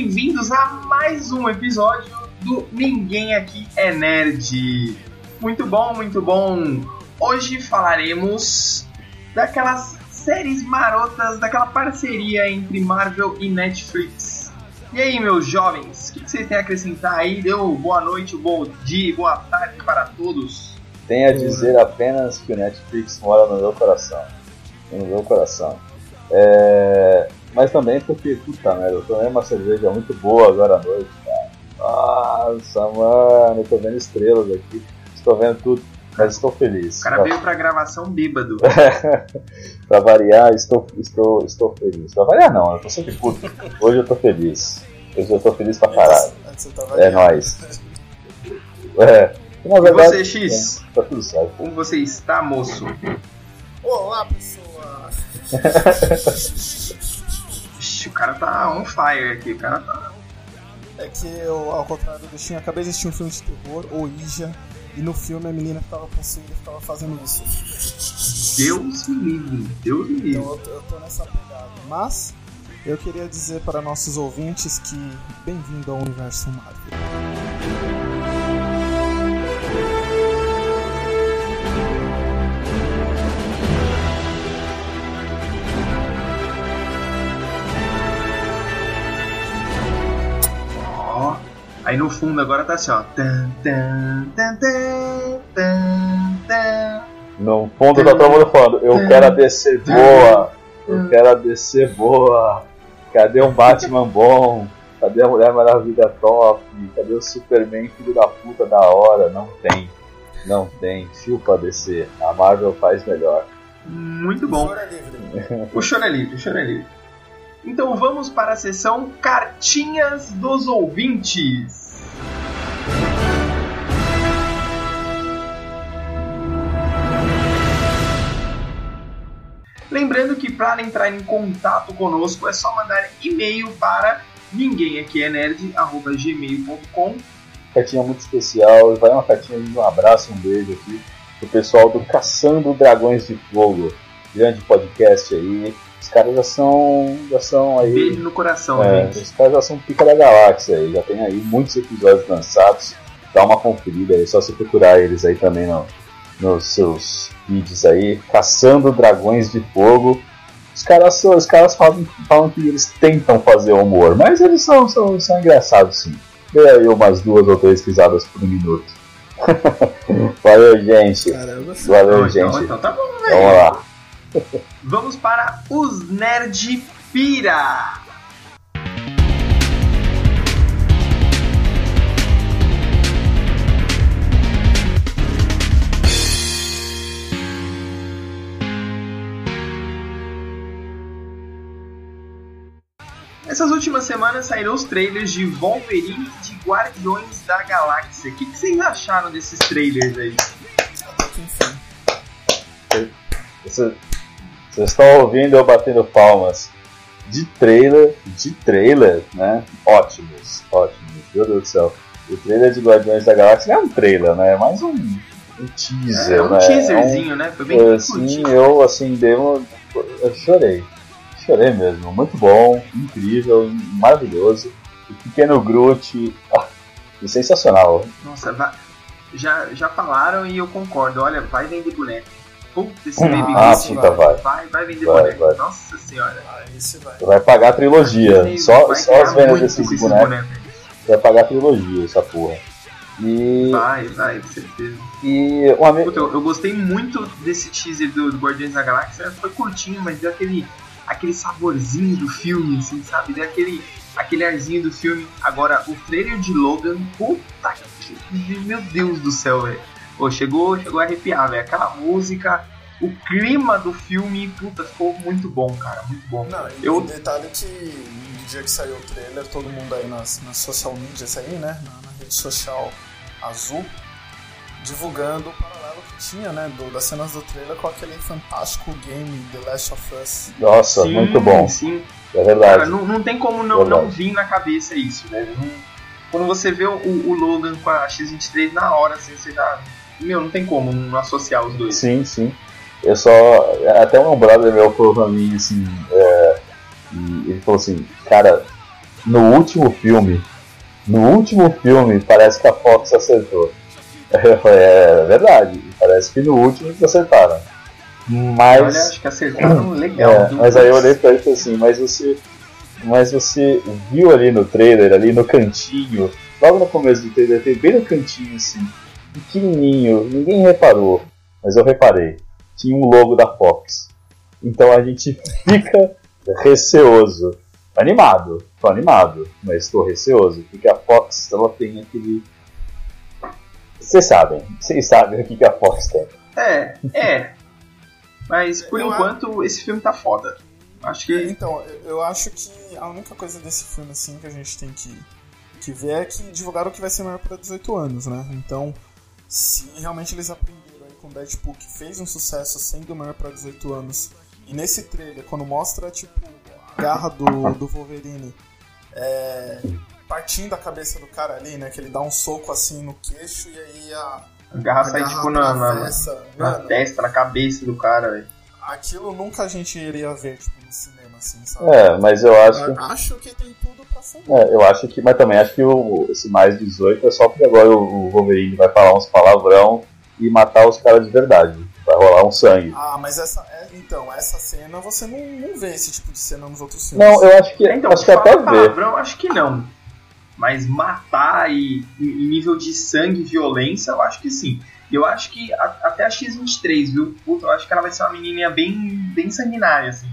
Bem-vindos a mais um episódio do Ninguém Aqui é Nerd. Muito bom, muito bom. Hoje falaremos daquelas séries marotas, daquela parceria entre Marvel e Netflix. E aí, meus jovens, o que vocês têm a acrescentar aí? Deu boa noite, bom dia, boa tarde para todos. Tenho a dizer apenas que o Netflix mora no meu coração. No meu coração. É... Mas também porque, puta merda, eu tomei uma cerveja muito boa agora à noite, cara. Nossa, mano, eu tô vendo estrelas aqui, estou vendo tudo, mas estou feliz. O cara veio pra gravação bêbado. pra variar, estou, estou, estou feliz. Pra variar não, eu tô sempre puto. Hoje eu tô feliz. Hoje eu tô feliz pra caralho. É nóis. É. Verdade, e você, X? É, tá tudo certo. Como você está, moço? Olá, pessoa! o cara tá on fire aqui, o cara tá. É que eu, ao contrário do Shin, acabei de assistir um filme de terror, O Ija, e no filme a menina que tava possuída ficava fazendo isso. Deus me livre, Deus me livre. Então eu tô, eu tô nessa pegada. Mas eu queria dizer para nossos ouvintes que bem-vindo ao universo Marvel. Aí no fundo agora tá assim, ó. No fundo tá todo mundo falando, eu quero a DC boa, eu quero a DC boa, cadê um Batman bom? Cadê a Mulher Maravilha top? Cadê o Superman filho da puta da hora? Não tem, não tem. Chupa DC, a Marvel faz melhor. Muito bom. O choro é livre, o choro é livre. Então vamos para a sessão Cartinhas dos Ouvintes. Lembrando que para entrar em contato conosco é só mandar e-mail para ninguém aqui é nerd@gmail.com. Cartinha muito especial, vai uma cartinha de um abraço, um beijo aqui pro pessoal do Caçando Dragões de Fogo, grande podcast aí. Os caras já são, já são aí. Beijo no coração, é, gente. Os caras já são pica da galáxia aí, já tem aí muitos episódios lançados. Dá uma conferida aí, é só você procurar eles aí também no, nos seus vídeos aí, caçando dragões de fogo. Os caras, os caras falam, falam que eles tentam fazer humor, mas eles são, são, são engraçados sim. Dê aí umas duas ou três pisadas por minuto. Valeu, gente. Caramba, Valeu, então, gente. Então, tá bom, Vamos lá. Vamos para os Nerd Pira. Essas últimas semanas saíram os trailers de Wolverine e de Guardiões da Galáxia. O que, que vocês acharam desses trailers aí? Vocês estão ouvindo eu batendo palmas de trailer, de trailer, né? Ótimos, ótimos, meu Deus do céu. O trailer de Guardiões da Galáxia não é um trailer, né? É mais um, um teaser, é, um né? teaserzinho, é um, né? Foi bem assim, eu assim, dei uma, eu chorei chorei mesmo. Muito bom, incrível, maravilhoso. O pequeno Groot, ah, sensacional. Nossa, já, já falaram e eu concordo. Olha, vai vender boneco. Puta, esse baby ah, puta, vai. vai. Vai, vender vai, boneco. Vai. Nossa senhora. Ah, esse vai. vai pagar a trilogia. só só as vendas desses bonecos. Boneco. Vai pagar a trilogia, essa porra. E... Vai, vai, com certeza. E um amigo... Puta, eu, eu, gostei muito desse teaser do, do Guardiões da Galáxia. Foi curtinho, mas deu aquele aquele saborzinho do filme, assim, sabe? Deu aquele, aquele arzinho do filme. Agora, o trailer de Logan, puta que. Meu Deus do céu, velho. Pô, chegou, chegou a arrepiar, velho. Aquela música, o clima do filme, puta, ficou muito bom, cara. Muito bom. Não, e eu... detalhe que no dia que saiu o trailer, todo mundo aí nas, nas social medias aí, né? Na, na rede social azul, divulgando o paralelo que tinha, né, do, das cenas do trailer com aquele fantástico game The Last of Us. Nossa, sim, muito bom. Sim. É verdade. Cara, não, não tem como não, não vir na cabeça isso, né? Não, quando você vê o, o, Logan com a X23 na hora, assim, você já. Meu, não tem como não associar os dois. Sim, sim. Eu só. Até um brother meu falou pra mim assim. É, ele falou assim, cara, no último filme, no último filme parece que a Fox acertou. Eu falei, é verdade, parece que no último eles acertaram. Mas. Olha, acho que acertaram legal. É, mas aí eu olhei pra ele e falei assim, mas você. Mas você viu ali no trailer, ali no cantinho, logo no começo do trailer, tem bem no cantinho assim, pequenininho, ninguém reparou, mas eu reparei. Tinha um logo da Fox. Então a gente fica receoso. Animado, tô animado, mas estou receoso, porque a Fox ela tem aquele. Vocês sabem, vocês sabem o que, que a Fox tem. É, é. Mas por eu enquanto esse filme tá foda. Acho que. Então, eu acho que a única coisa desse filme assim que a gente tem que, que ver é que divulgaram que vai ser maior para 18 anos, né? Então, se realmente eles aprenderam aí com Deadpool que fez um sucesso sendo maior para 18 anos, e nesse trailer, quando mostra tipo a garra do, do Wolverine é, partindo a cabeça do cara ali, né? Que ele dá um soco assim no queixo e aí a. A garra sai tipo na, na, na, testa, na cabeça do cara, velho. Aquilo nunca a gente iria ver, tipo, no cinema, assim, sabe? É, mas eu acho. Eu acho que tem tudo pra ser. É, eu acho que. Mas também acho que o, esse mais 18 é só porque agora o, Wolverine vai falar uns palavrão e matar os caras de verdade. Vai rolar um sangue. Ah, mas essa. É, então, essa cena você não, não vê esse tipo de cena nos outros filmes. Não, eu acho que. Então, acho que até ver. palavrão, acho que não. Mas matar e em nível de sangue e violência, eu acho que sim. E eu acho que a, até a X23, viu? Puta, eu acho que ela vai ser uma menininha bem, bem sanguinária, assim.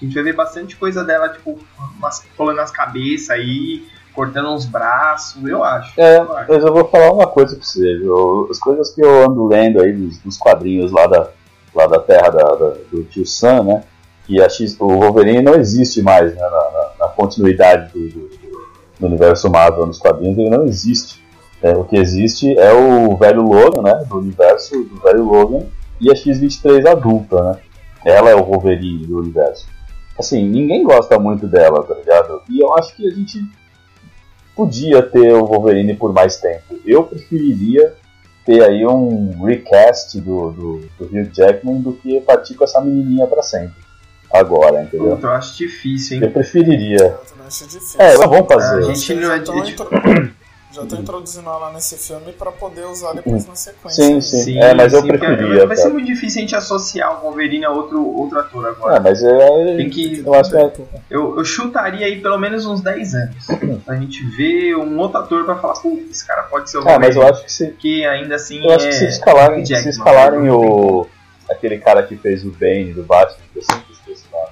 A gente vai ver bastante coisa dela, tipo, umas, colando as cabeças aí, cortando uns braços, eu acho. É, eu acho. mas eu vou falar uma coisa pra você, viu? As coisas que eu ando lendo aí dos, dos quadrinhos lá da, lá da terra da, da, do tio Sam, né? Que a X, o Wolverine não existe mais né, na, na, na continuidade do, do, do universo Marvel nos quadrinhos, ele não existe. É, o que existe é o velho Logan, né? Do universo do velho Logan e a X-23 adulta, né? Ela é o Wolverine do universo. Assim, ninguém gosta muito dela, tá ligado? E eu acho que a gente podia ter o Wolverine por mais tempo. Eu preferiria ter aí um recast do, do, do Hugh Jackman do que partir com essa menininha pra sempre. Agora, entendeu? Puta, eu acho difícil, Eu hein? preferiria. Eu acho difícil. É, mas vamos A fazer. gente não é intro... já estão introduzindo ela nesse filme pra poder usar depois na sequência. Sim, sim. É, mas eu porque preferia, Vai ser cara. muito difícil a gente associar o Wolverine a outro, outro ator agora. É, mas é, Tem que- eu acho que é, Eu, eu chutaria aí pelo menos uns 10 anos. Pra gente ver um outro ator pra falar, pô, esse cara pode ser o é, mas Wolverine. eu acho que se, que ainda assim eu acho é que se escalarem, Hugh se escalarem o aquele cara que fez o Bane do Batman, que eu sempre esqueço o nome.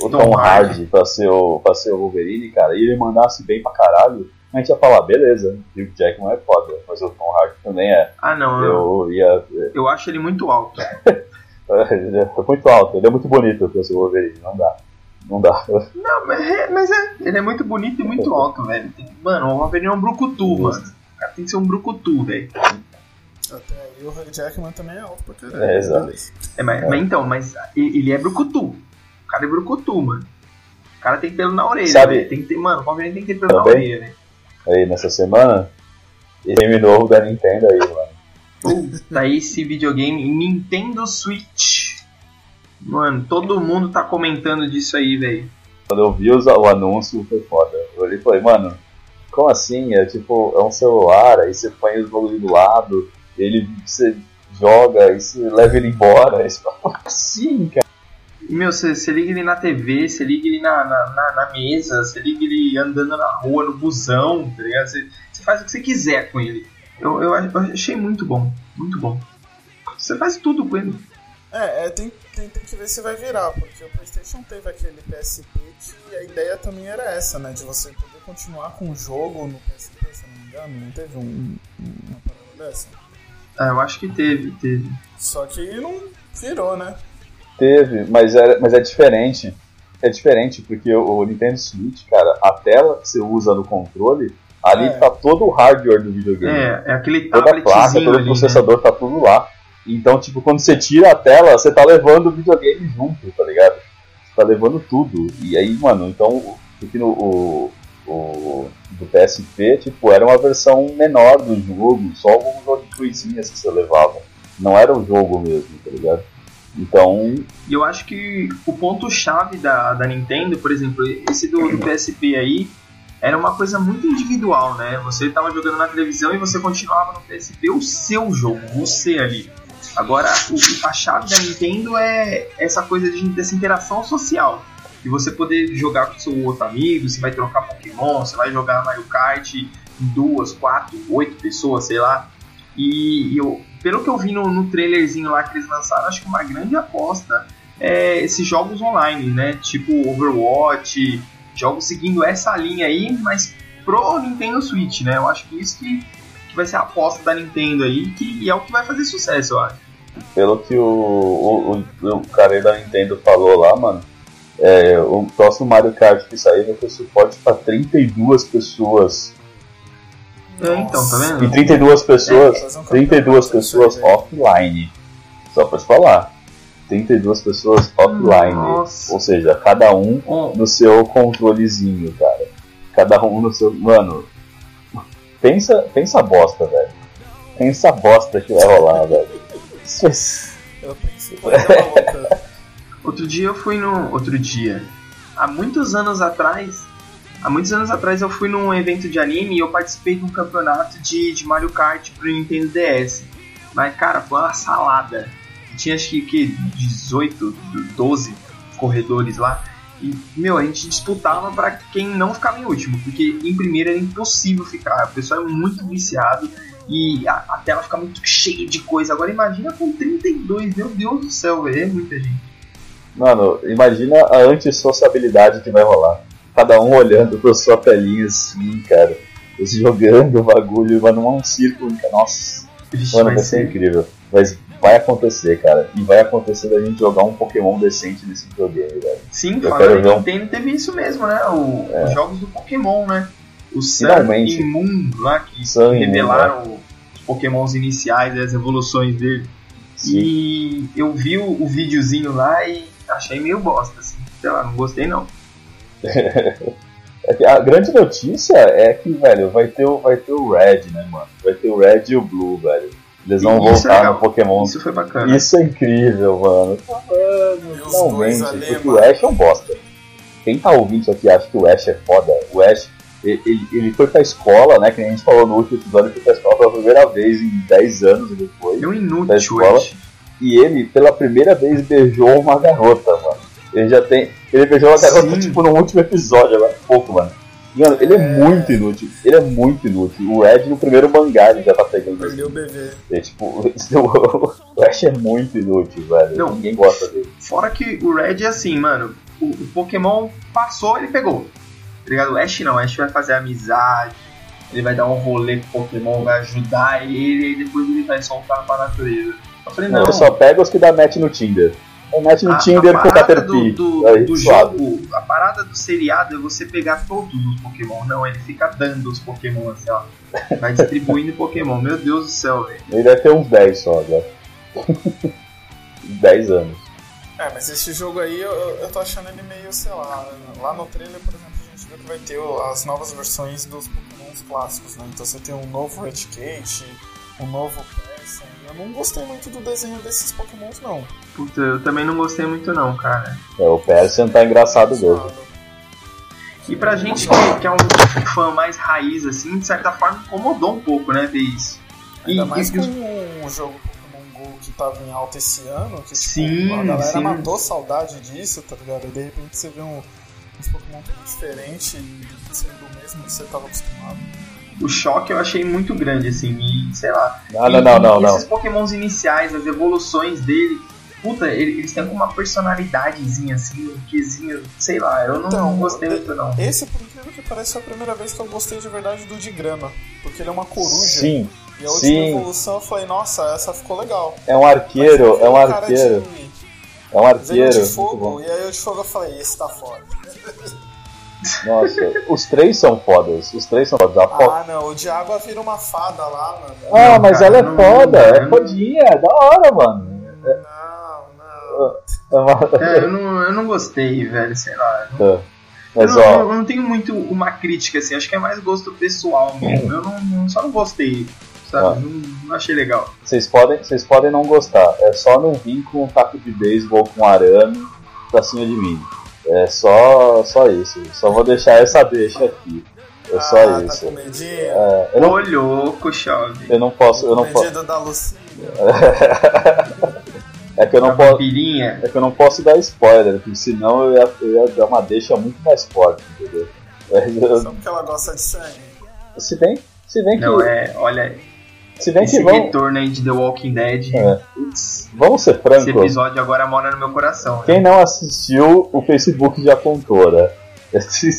O Tom Tom, Hardy. Hardy pra ser, o, pra ser o Wolverine, cara, e ele mandasse bem pra caralho, a gente ia falar, beleza, Hugh Jackman é foda, mas o Tom Hardy também é. Ah, não. Eu, Eu ia. eu acho ele muito alto. Ele é muito alto, ele é muito bonito pra ser o Wolverine, não dá. Não dá. Não, mas é, mas é. Ele é muito bonito e muito alto, velho. Mano, o Wolverine é um brucutu, mano. O cara tem que ser um brucutu, velho. Até aí o Hugh Jackman também é alto pra caralho. É, exato. É, mas, mas então, mas ele é brucutu. O cara é brucutu, mano. O cara tem pelo na orelha, Sabe- velho. Tem que ter, mano, o Wolverine tem que ter pelo na Também? orelha, velho. Aí nessa semana, e game novo da Nintendo aí, mano. Puta, esse videogame Nintendo Switch. Mano, todo mundo tá comentando disso aí, velho. Quando eu vi o anúncio, foi foda. Eu olhei e falei, mano, como assim? É tipo, é um celular, aí você põe os bagulho do lado, ele você joga, aí você leva ele embora. Aí você fala, como assim, cara? E, meu, você liga ele na TV, você liga ele na, na, na, na mesa, você liga ele andando na rua, no busão, tá ligado? Você, faz o que você quiser com ele. Eu, eu, eu achei muito bom, muito bom. Você faz tudo com ele. É, é, tem, tem, tem que ver se vai virar, porque o PlayStation teve aquele PSP que a ideia também era essa, né? De você poder continuar com o jogo no PSP, se eu não me engano. Não teve um, uma parada dessa? Ah, eu acho que teve, teve. Só que não virou, né? Teve, mas, era, mas é diferente. É diferente, porque o, o Nintendo Switch, cara, a tela que você usa no controle, ali É. tá todo o hardware do videogame. É, é aquele toda a placa, todo o né? processador tá tudo lá. Então, tipo, quando você tira a tela, você tá levando o videogame junto, tá ligado? Você tá levando tudo. E aí, mano, então, o- porque no, o, o do PSP, tipo, era uma versão menor do jogo, só algumas coisinhas que você levava. Não era o jogo mesmo, tá ligado? Então. E eu acho que o ponto-chave da, da Nintendo, por exemplo, esse do, do PSP aí, era uma coisa muito individual, né? Você estava jogando na televisão e você continuava no PSP o seu jogo, você ali. Agora, o, a chave da Nintendo é essa coisa de, dessa interação social. E você poder jogar com seu outro amigo, você vai trocar Pokémon, você vai jogar Mario Kart em duas, quatro, oito pessoas, sei lá. E eu, pelo que eu vi no, no trailerzinho lá que eles lançaram, acho que uma grande aposta é esses jogos online, né? Tipo Overwatch, jogos seguindo essa linha aí, mas pro Nintendo Switch, né? Eu acho que isso que, que vai ser a aposta da Nintendo aí, que, e é o que vai fazer sucesso, eu acho. Pelo que o, o, o, o cara da Nintendo falou lá, mano, é, o próximo Mario Kart que sair vai ter suporte para 32 pessoas é, então, tá vendo? E 32 pessoas, é, 32 pessoas offline. Só pra te falar. 32 pessoas offline. Nossa. Ou seja, cada um no seu controlezinho, cara. Cada um no seu. Mano, pensa, pensa bosta, velho. Pensa bosta que vai rolar, velho. Eu pensei Outro dia eu fui no. Outro dia. Há muitos anos atrás, Há muitos anos atrás eu fui num evento de anime e eu participei de um campeonato de, de Mario Kart pro Nintendo DS. Mas, cara, foi uma salada. Tinha acho que, que 18, 12 corredores lá. E, meu, a gente disputava para quem não ficava em último, porque em primeiro era impossível ficar. O pessoal é muito viciado e a, a tela fica muito cheia de coisa. Agora imagina com 32, meu Deus do céu, é muita gente. Mano, imagina a antissociabilidade que vai rolar cada um olhando pra sua telinha assim, cara. Eles jogando o bagulho, mas não é um círculo, nossa. Vixe, mano, vai ser, incrível. Mas vai acontecer, cara. E vai acontecer da gente jogar um Pokémon decente nesse videogame, velho. Sim, cara, a Nintendo um... teve isso mesmo, né? O, é. Os jogos do Pokémon, né? O Sun Finalmente. e Moon lá, que Sun revelaram Moon, né? os Pokémons iniciais e as evoluções dele. Sim. E eu vi o, o videozinho lá e achei meio bosta, assim. Sei lá, não gostei não. É a grande notícia é que, velho, vai ter, o, vai ter o Red, né, mano? Vai ter o Red e o Blue, velho. Eles vão voltar é no Pokémon. Isso foi bacana. Isso é incrível, mano. Mano, finalmente. Porque o Ash é um bosta. Quem tá ouvindo isso aqui acha que o Ash é foda. O Ash, ele, ele foi pra escola, né? Que a gente falou no último episódio, ele foi pra escola pela primeira vez em 10 anos ele foi. É um inútil, escola, Ash. E ele, pela primeira vez, beijou uma garota, mano. Ele já tem. Ele beijou uma garota, tipo, no último episódio, agora pouco, mano. Mano, ele é, é, muito inútil. Ele é muito inútil. O Ed no primeiro mangá ele já tá pegando Perdeu o bebê. É, tipo, o Ash é muito inútil, velho. Não, Ninguém gosta dele. Fora que o Red é assim, mano. O, o Pokémon passou, ele pegou. Tá ligado? O Ash não. O Ash vai fazer amizade. Ele vai dar um rolê com o Pokémon, vai ajudar ele e depois ele vai soltar pra natureza. Eu falei, não. não eu só pego os que dá match no Tinder. É mete no a, Tinder a com o Caterpie. Do, do, aí, do jogo, a parada do seriado é você pegar todos os Pokémon. Não, ele fica dando os Pokémon assim, ó. Vai distribuindo Pokémon. Meu Deus do céu, velho. Ele deve ter uns 10 só agora. 10 anos. É, mas esse jogo aí eu, eu tô achando ele meio, sei lá. Lá no trailer, por exemplo, a gente viu que vai ter as novas versões dos Pokémons clássicos, né? Então você tem um novo Redcate, um novo Persian. Eu não gostei muito do desenho desses Pokémons, não. Puta, eu também não gostei muito não, cara. É, o Persian tá engraçado mesmo. E pra gente que, que, é um fã mais raiz, assim, de certa forma incomodou um pouco, né, ver isso. Ainda e, mais e, com um jogo Pokémon GO que tava em alta esse ano, que tipo, sim, a galera sim. matou saudade disso, tá ligado? E de repente você vê um, uns Pokémon diferentes e sendo o mesmo que você tava acostumado o choque eu achei muito grande, assim, e sei lá. Não, não, não, não, Esses pokémons iniciais, as evoluções dele, puta, eles têm uma personalidadezinha, assim, um quezinho, sei lá, eu não, então, não gostei muito, não. Esse, por incrível que pareça, foi a primeira vez que eu gostei de verdade do de grama, porque ele é uma coruja. Sim. E a última sim. evolução eu falei, nossa, essa ficou legal. É um arqueiro, é um arqueiro. De... É um arqueiro. De fogo, e aí o de fogo eu falei, esse tá foda. Nossa, os três são fodas. Os três são fodas. Fo... Ah, não, o de água vira uma fada lá, mano. Ah, não, mas cara, ela é não, foda, não, é fodinha, é da hora, mano. Não, não. É, eu não, eu não gostei, velho, sei lá. Tá. Mas, eu, não, ó, eu não tenho muito uma crítica, assim, acho que é mais gosto pessoal mesmo. Eu não, só não gostei. sabe? Ah. Não, não, achei legal. Vocês podem, vocês podem não gostar, é só não vir com um taco de beisebol com arame pra cima de mim. É só, só isso. Só vou deixar essa deixa aqui. É só ah, tá isso. Tá é, eu não, Ô, louco, chave. Eu não posso. Eu não posso. da Lucinha. é que eu não posso. É que eu não posso dar spoiler, porque senão eu ia, eu ia dar uma deixa muito mais forte, entendeu? Só porque ela gosta de sangue. Se bem, se bem que. Não, é, olha. Se bem esse que vamos... retorno aí de The Walking Dead. É. Vamos ser francos. Esse episódio agora mora no meu coração. Quem né? não assistiu, o Facebook já contou, né?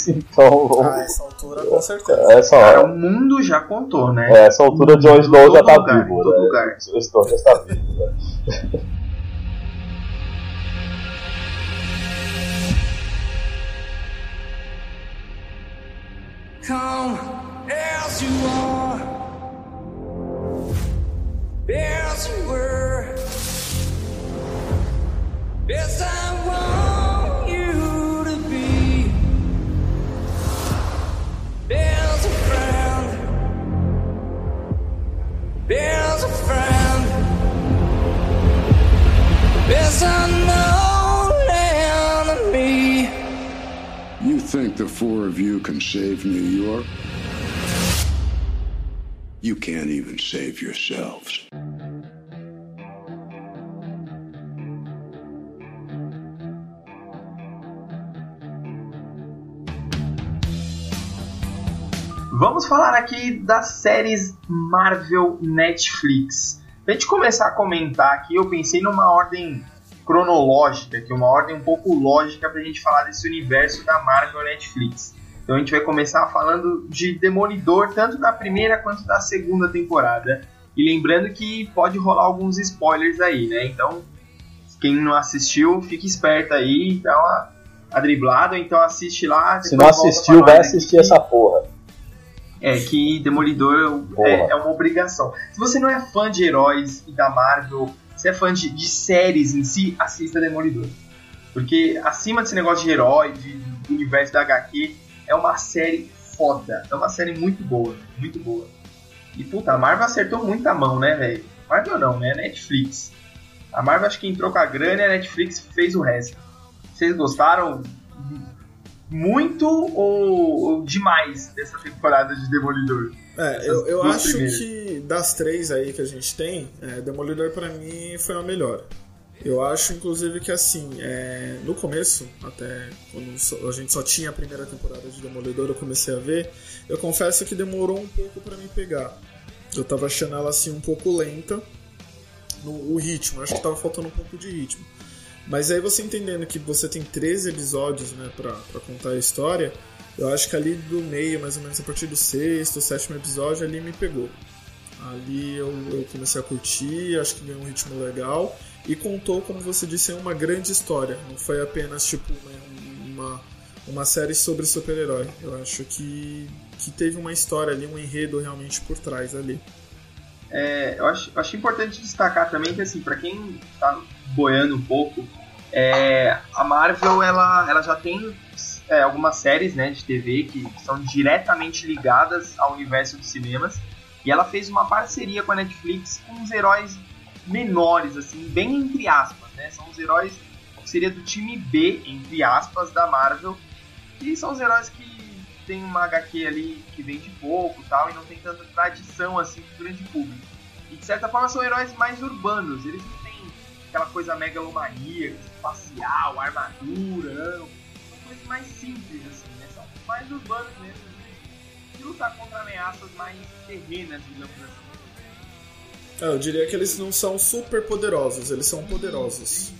então. Ah, essa altura com certeza. Essa hora. Cara, o mundo já contou, né? É, essa altura de Jon Snow já tá lugar, vivo, né? Lugar. Jon Snow já está vivo, né? Come as you are, as you to be. There's a friend, there's a friend, there's me you think the four of you can save New York? You can't even save yourselves. Vamos falar aqui das séries Marvel Netflix. Pra gente começar a comentar aqui, eu pensei numa ordem cronológica, que é uma ordem um pouco lógica para a gente falar desse universo da Marvel Netflix. Então a gente vai começar falando de Demolidor, tanto da primeira quanto da segunda temporada. E lembrando que pode rolar alguns spoilers aí, né? Então, quem não assistiu, fique esperto aí, dá uma, uma driblada, então assiste lá. Se não assistiu, vai assistir que... essa porra. É, que Demolidor é, é, uma obrigação. Se você não é fã de heróis e da Marvel, você é fã de, de séries em si, assista Demolidor. Porque acima desse negócio de herói, de, do universo da HQ, é uma série foda. É uma série muito boa, muito boa. E puta, a Marvel acertou muita mão, né, velho? Marvel não, né? Netflix. A Marvel acho que entrou com a grana e a Netflix fez o resto. Vocês gostaram muito ou, ou demais dessa temporada de Demolidor? É, eu, eu acho primeiras. que das três aí que a gente tem, é, Demolidor para mim foi a melhor. Eu acho, inclusive, que assim, é, no começo, até quando a gente só tinha a primeira temporada de Demolidor, eu comecei a ver, eu confesso que demorou um pouco para me pegar. Eu tava achando ela assim um pouco lenta no o ritmo, acho que tava faltando um pouco de ritmo. Mas aí você entendendo que você tem 13 episódios, né, pra, pra contar a história, eu acho que ali do meio, mais ou menos a partir do sexto, sétimo episódio, ali me pegou. Ali eu, eu comecei a curtir, acho que ganhou um ritmo legal e contou, como você disse, uma grande história. Não foi apenas tipo uma, uma, uma série sobre super-herói. Eu acho que, que teve uma história ali, um enredo realmente por trás ali. É, eu acho, acho importante destacar também que, assim, para quem está boiando um pouco, é, a Marvel ela, ela já tem é, algumas séries né, de TV que são diretamente ligadas ao universo dos cinemas. E ela fez uma parceria com a Netflix com os heróis menores, assim, bem entre aspas, né? São os heróis que seria do time B, entre aspas, da Marvel. E são os heróis que tem uma HQ ali que vende pouco tal, e não tem tanta tradição assim pro grande público. E de certa forma são heróis mais urbanos, eles não têm aquela coisa megalomaníaca, espacial, armadura, não coisas mais simples, assim, né? São mais urbanos mesmo, de lutar contra ameaças mais terrenas, digamos assim. É, eu diria que eles não são super poderosos, eles são poderosos.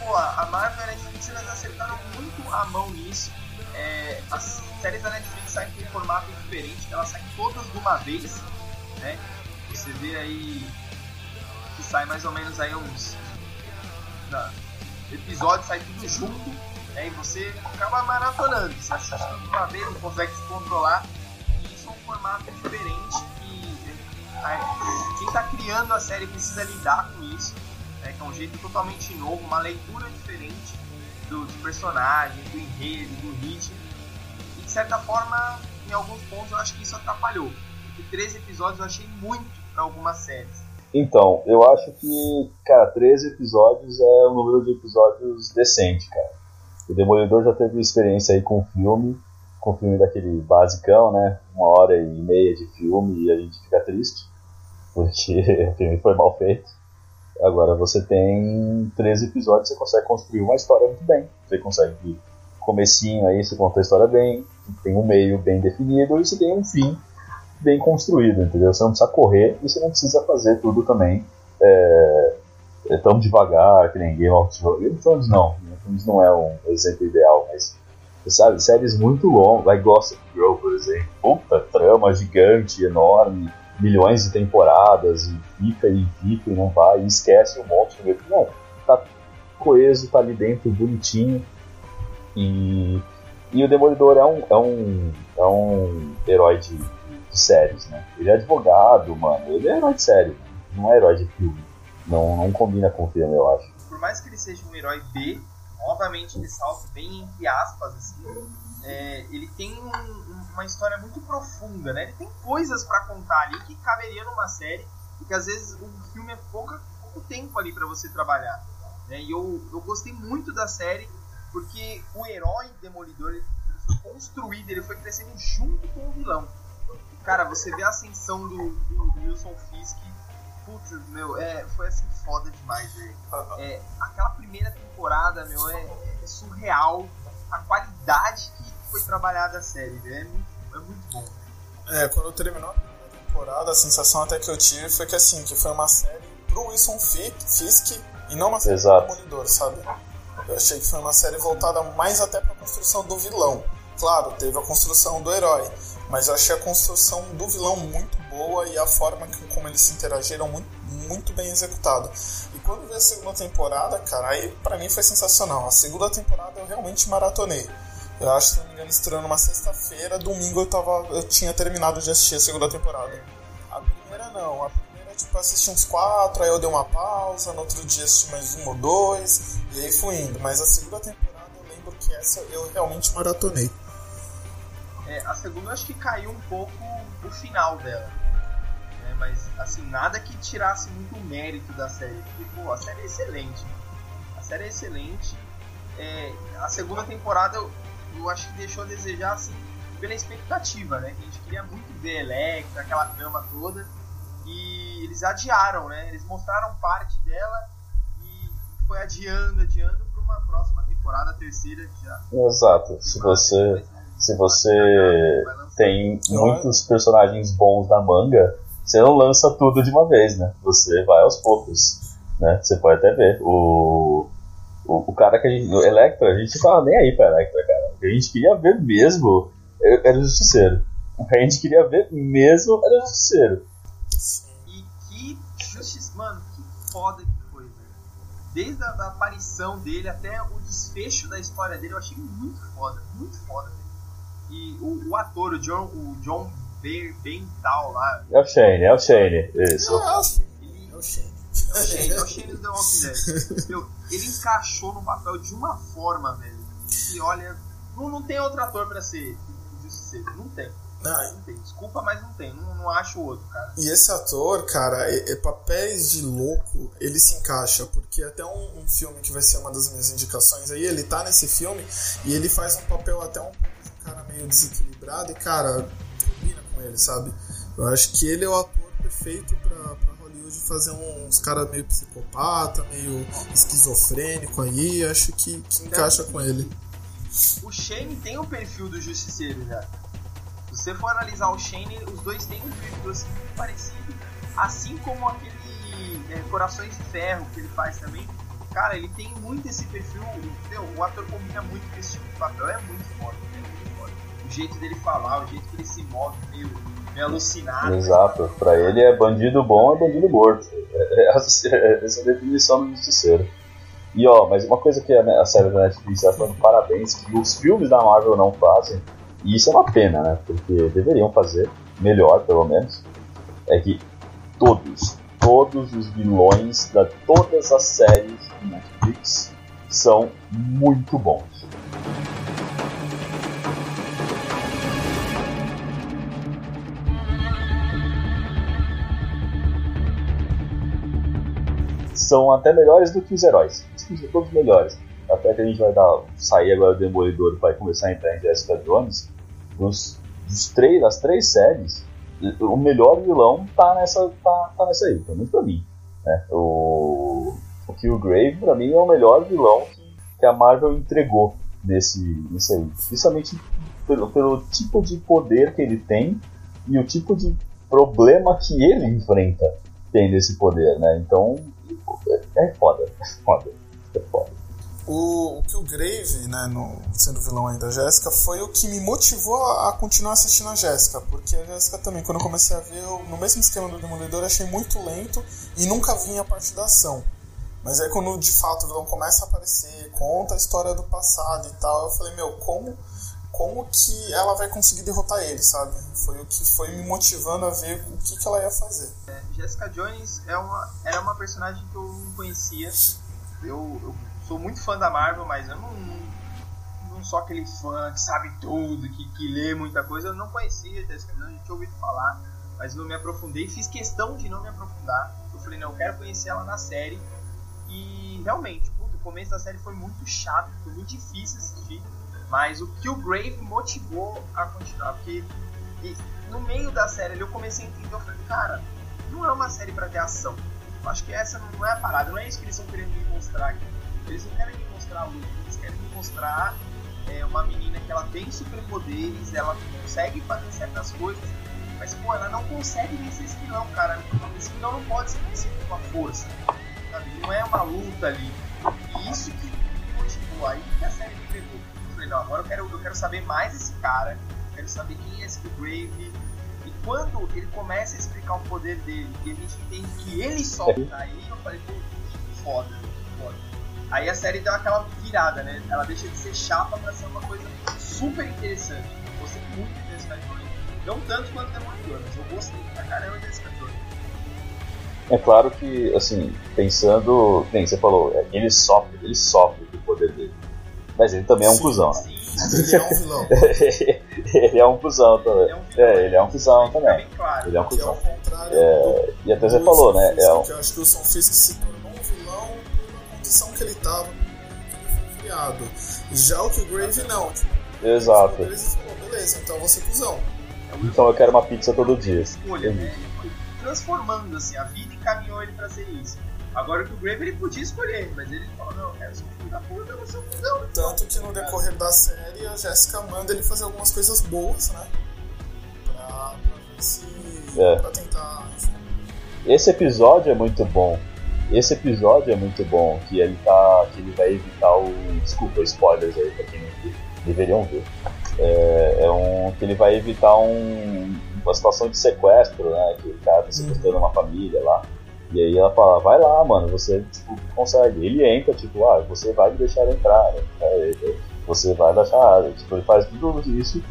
Pô, a Marvel e a Netflix elas acertaram muito a mão nisso. É, as séries da Netflix saem com um formato diferente, elas saem todas de uma vez, né? Você vê aí que sai mais ou menos aí uns episódio sai tudo junto, né, e você acaba maratonando. Você assiste tudo de uma vez, não consegue se controlar. E isso é um formato diferente quem está criando a série precisa lidar com isso. Né, que é um jeito totalmente novo, uma leitura diferente do, do personagem, do enredo, do ritmo. E de certa forma em alguns pontos eu acho que isso atrapalhou. Porque 13 episódios eu achei muito para algumas séries. Então, eu acho que, cara, 13 episódios é um número de episódios decente, cara. O Demolidor já teve experiência aí com filme, com filme daquele basicão, né? Uma hora e meia de filme e a gente fica triste, porque o filme foi mal feito. Agora você tem 13 episódios, você consegue construir uma história muito bem. Você consegue comecinho aí, você conta a história bem, tem um meio bem definido e você tem um fim bem construído, entendeu? Você não precisa correr e você não precisa fazer tudo também é, é tão devagar que nem Game of Thrones. Game of Thrones não, Game of Thrones não é um exemplo ideal, mas sabe, séries muito longas, like Gossip Girl, por exemplo, puta trama gigante, enorme, milhões de temporadas, e fica e fica e não vai, e esquece um monte, não, tá coeso, tá ali dentro, bonitinho, e, e o Demolidor é um, é um, é um herói de, de séries, né? Ele é advogado, mano. Ele é herói de série, não é herói de filme. Não, não combina com o filme, eu acho. Por mais que ele seja um herói B, novamente ressalto bem entre aspas, assim, é, ele tem um, uma história muito profunda, né? Ele tem coisas para contar ali que caberia numa série e que às vezes o filme é pouco tempo ali para você trabalhar. Né? E eu, eu gostei muito da série porque o herói Demolidor ele foi construído, ele foi crescendo junto com o vilão. Cara, você vê a ascensão do, do Wilson Fisk, putz, meu, é, foi assim foda demais, velho. É, aquela primeira temporada, meu, é, é, surreal a qualidade que foi trabalhada a série, velho. É muito, é muito bom. É, quando terminou a primeira temporada, a sensação até que eu tive foi que assim, que foi uma série pro Wilson Fisk e não uma série Exato. pro Demolidor, sabe? Eu achei que foi uma série voltada mais até para a construção do vilão. Claro, teve a construção do herói, mas eu achei a construção do vilão muito boa e a forma como eles se interagiram muito, muito bem executado. E quando veio a segunda temporada, cara, aí pra mim foi sensacional. A segunda temporada eu realmente maratonei. Eu acho, se não me engano, estreou numa sexta-feira, domingo eu, tava, eu tinha terminado de assistir a segunda temporada. A primeira não, a tipo, assisti uns quatro, aí eu dei uma pausa, no outro dia assisti mais um ou dois, e aí fui indo. Mas a segunda temporada eu lembro que essa eu realmente maratonei. É, a segunda acho que caiu um pouco o final dela. Mas, assim, nada que tirasse muito mérito da série. Porque, pô, a série é excelente. A série é excelente. É, a segunda temporada eu, eu acho que deixou a desejar, assim, pela expectativa, né? Que a gente queria muito ver Electra, aquela trama toda. E eles adiaram, né? Eles mostraram parte dela e foi adiando, adiando para uma próxima temporada, a terceira já. Exato. Se você se você tem muitos personagens bons na manga, você não lança tudo de uma vez, né? Você vai aos poucos, né? Você pode até ver o o, o cara que a gente, o Electra, a gente tava nem aí pra Electra, cara. O que a gente queria ver mesmo era o Justiceiro. O que a gente queria ver mesmo era o Justiceiro. E que justiça, mano, que foda que foi, velho. Desde a da aparição dele até o desfecho da história dele, eu achei muito foda, muito foda. Velho. E o, o, ator, o John, o John Bental lá. É o Shane, é o Shane, isso. Ele, é o Shane. É o Shane, é o Shane do The Walking Dead. Meu, ele encaixou no papel de uma forma, velho. E olha, não, não tem outro ator pra ser justiceiro, não tem. Não, não tem. Desculpa, mas não tem. Não, não acho outro, cara. E esse ator, cara, é, é papéis de louco, ele se encaixa, porque até um, um, filme que vai ser uma das minhas indicações aí, ele tá nesse filme e ele faz um papel até um cara meio desequilibrado e, cara, ele, sabe? Eu acho que ele é o ator perfeito pra, pra Hollywood fazer uns caras meio psicopata, meio esquizofrênico aí, acho que, que encaixa com ele. O Shane tem o perfil do Justiceiro já. Se você for analisar o Shane, os dois têm um perfil assim, parecido, assim como aquele é, Corações de Ferro que ele faz também. Cara, ele tem muito esse perfil, entendeu? o ator combina muito com esse tipo de papel, é muito é forte. O jeito dele falar, o jeito que ele se move, meio, meio alucinado. Exato, pra ele é bandido bom é bandido morto. É, essa é a definição do justiceiro. E ó, mas uma coisa que a, série da Netflix está falando parabéns, que os filmes da Marvel não fazem, e isso é uma pena, né? Porque deveriam fazer melhor, pelo menos. É que todos, todos os vilões da todas as séries do Netflix são muito bons. São até melhores do que os heróis. São todos melhores. Até que a gente vai dar, sair agora do Demolidor vai começar a entrar em Jessica Jones. Dos, dos três, das três séries, o melhor vilão tá nessa, tá, tá nessa aí, pelo menos pra mim. Né? O, o Killgrave, pra mim, é o melhor vilão que, que a Marvel entregou nesse, nesse aí. Principalmente pelo, pelo tipo de poder que ele tem e o tipo de problema que ele enfrenta tendo esse poder, né? Então, é foda, é foda, é foda. O, o Killgrave, né, no, sendo vilão aí da Jéssica, foi o que me motivou a, a continuar assistindo a Jéssica, porque a Jéssica também, quando eu comecei a ver, eu, no mesmo esquema do Demolidor, achei muito lento e nunca vinha a parte da ação. Mas aí quando de fato o vilão começa a aparecer, conta a história do passado e tal, eu falei, meu, como como que ela vai conseguir derrotar ele, sabe? Foi o que foi me motivando a ver o que, que ela ia fazer. É, Jessica Jones é uma, era uma personagem que eu não conhecia. Eu, eu sou muito fã da Marvel, mas eu não, não sou aquele fã que sabe tudo, que, que lê muita coisa. Eu não conhecia Jessica Jones, a gente ouvido falar, mas não me aprofundei. Fiz questão de não me aprofundar. Eu falei, não, eu quero conhecer ela na série. E realmente, puto, o começo da série foi muito chato, foi muito difícil assistir mas o Killgrave motivou a continuar, porque no meio da série eu comecei a entender, eu falei, cara, não é uma série para ter ação. Eu acho que essa não é a parada, não é isso que eles estão querendo me mostrar aqui. Eles não querem me mostrar a luta, eles querem me mostrar é, uma menina que ela tem superpoderes, ela consegue fazer certas coisas, mas pô, ela não consegue vencer esse vilão, cara. Esse vilão não pode ser vencido com a força, sabe? Não é uma luta ali. E isso que motivou, aí que a série me pegou falei, não, agora eu quero, eu quero saber mais desse cara, quero saber quem é esse Grave. E quando ele começa a explicar o poder dele e a gente entende que ele solta, aí eu falei, pô, foda, foda. Aí a série deu aquela virada, né? Ela deixa de ser chata pra ser uma coisa super interessante. Eu gostei muito desse Jones. Não tanto quanto Demolidor, mas eu gostei pra caramba desse Jones. É claro que, assim, pensando, bem, você falou, ele sofre, ele sofre do poder dele. Mas ele também é um sim, cuzão, né? Ele é um vilão. ele é um cuzão também. É, ele é um cuzão também. Ele é um cuzão. É, e até você falou, né? É um... Eu acho que o Son Fisk se tornou um vilão pela condição que ele tava, criado. Já o que o Grave não. Exato. Ele falou, beleza, então você cuzão. Então eu quero uma pizza todo dia. Escolha, né? Ele foi transformando assim, a vida encaminhou ele pra ser isso. Agora que o Grave ele podia escolher, mas ele falou, não, eu quero ser um filho da puta, eu vou ser um fudão. Tanto que no decorrer da série a Jéssica manda ele fazer algumas coisas boas, né? Pra, pra ver se. É. pra tentar. Esse episódio é muito bom. Esse episódio é muito bom, que ele tá. que ele vai evitar o. Desculpa, spoilers aí pra quem não viu. Deveriam ver. É, é um. que ele vai evitar um, uma situação de sequestro, né? Que o cara tá sequestrando uhum. uma família lá. E aí ela fala, vai lá, mano, você tipo, consegue. Ele entra, tipo, ah, você vai me deixar entrar, né? você vai deixar, tipo, ele faz tudo isso.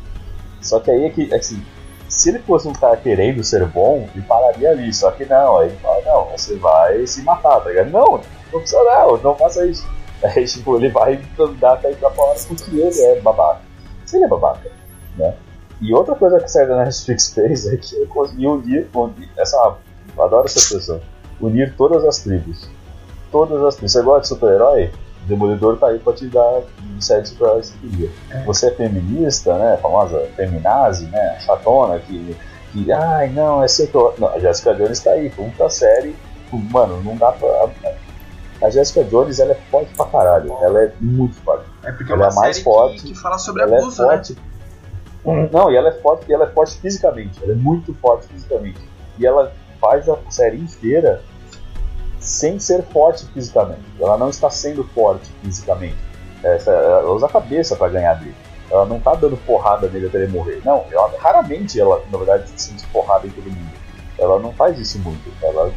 Só que aí é que, assim, se ele fosse um cara querendo ser bom, ele pararia ali. Só que não, aí ele fala, não, você vai se matar, tá ligado? Não, não precisa não, não faça isso. Aí, tipo, ele vai dar até pra fora porque ele é babaca. Se ele é babaca, né? E outra coisa que a série da Netflix fez é que ele conseguiu unir, unir essa. Eu adoro essa expressão unir todas as tribos. Todas as tribos. Você gosta de super-herói? O Demolidor tá aí pra te dar um set de super-heróis que queria. É. Você é feminista, né? famosa feminazi, né? Chatona, que. que ai, não, é setor. Não, a Jessica Jones tá aí, puta série. Mano, não dá pra. A Jessica Jones ela é forte pra caralho. Ela é muito forte. É porque ela é, uma é mais forte. Que, que fala sobre ela abuso, é forte. Né? Não, e ela é forte, e ela é forte fisicamente. Ela é muito forte fisicamente. E ela faz a série inteira sem ser forte fisicamente. Ela não está sendo forte fisicamente. Ela usa a cabeça para ganhar dele. Ela não está dando porrada nele até ele morrer. Não, ela, raramente ela, na verdade, sente porrada em todo mundo. Ela não faz isso muito. Ela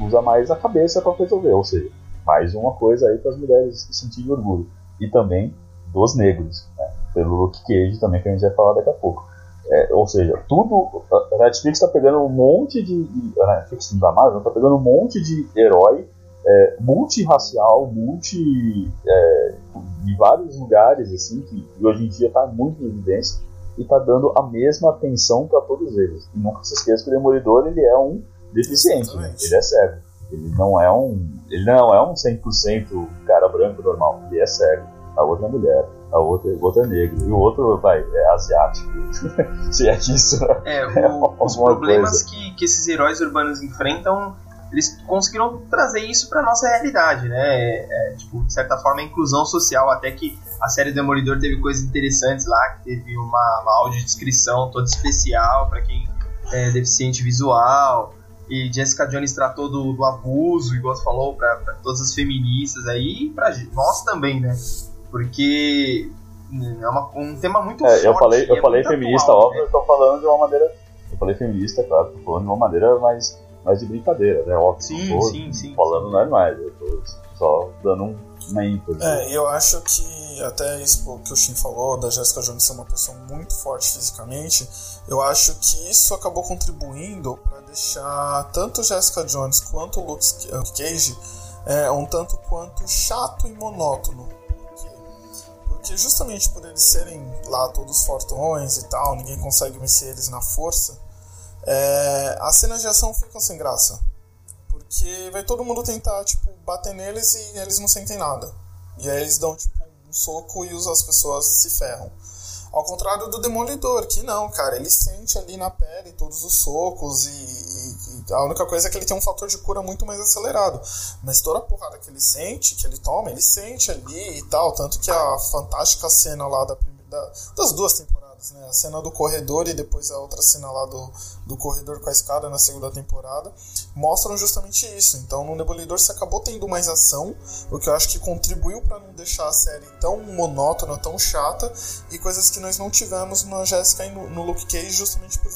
usa mais a cabeça para resolver. Ou seja, mais uma coisa aí para as mulheres sentirem orgulho. E também dos negros, né? pelo Luke Cage também, que a gente vai falar daqui a pouco. É, ou seja, tudo. A Netflix está pegando um monte de. A Netflix da Marvel está pegando um monte de herói é, multirracial, multi. É, de vários lugares, assim, que hoje em dia está muito em evidência, e está dando a mesma atenção para todos eles. E nunca se esqueça que o Demolidor ele é um deficiente, né? ele é cego. Ele não é um. Ele não é um 100% cara branco normal. Ele é cego. A outra é mulher. A outra, o outro é negro. E o outro, vai, é asiático. Se é que isso. É, o, os problemas que, que esses heróis urbanos enfrentam eles conseguiram trazer isso para nossa realidade, né? É, é, tipo, de certa forma, a inclusão social, até que a série Demolidor teve coisas interessantes lá, que teve uma, uma audiodescrição toda especial para quem é deficiente visual, e Jessica Jones tratou do, do abuso, igual você falou, para todas as feministas aí, e pra nós também, né? Porque é uma, um tema muito é, forte. Eu falei, eu é falei feminista, atual, óbvio, né? eu tô falando de uma maneira. Eu falei feminista, claro, tô falando de uma maneira mais mais de brincadeira, né? Óbvio, sim, tô sim, sim, falando sim. normais, eu tô só dando um, uma ênfase. É, eu acho que até isso que o Shin falou, da Jessica Jones ser uma pessoa muito forte fisicamente, eu acho que isso acabou contribuindo para deixar tanto Jessica Jones quanto o Luke Cage é, um tanto quanto chato e monótono. Porque justamente por eles serem lá todos fortões e tal, ninguém consegue vencer eles na força, é, as cenas de ação ficam sem graça. Porque vai todo mundo tentar, tipo, bater neles e eles não sentem nada. E aí eles dão, tipo, um soco e as pessoas se ferram. Ao contrário do Demolidor, que não, cara, ele sente ali na pele todos os socos e, a única coisa é que ele tem um fator de cura muito mais acelerado. Mas toda a porrada que ele sente, que ele toma, ele sente ali e tal. Tanto que a fantástica cena lá da, da, das duas temporadas né? A cena do corredor e depois a outra cena lá do, do corredor com a escada na segunda temporada mostram justamente isso. Então no Demolidor você acabou tendo mais ação, o que eu acho que contribuiu para não deixar a série tão monótona, tão chata, e coisas que nós não tivemos na Jessica e no, no Luke Cage, justamente por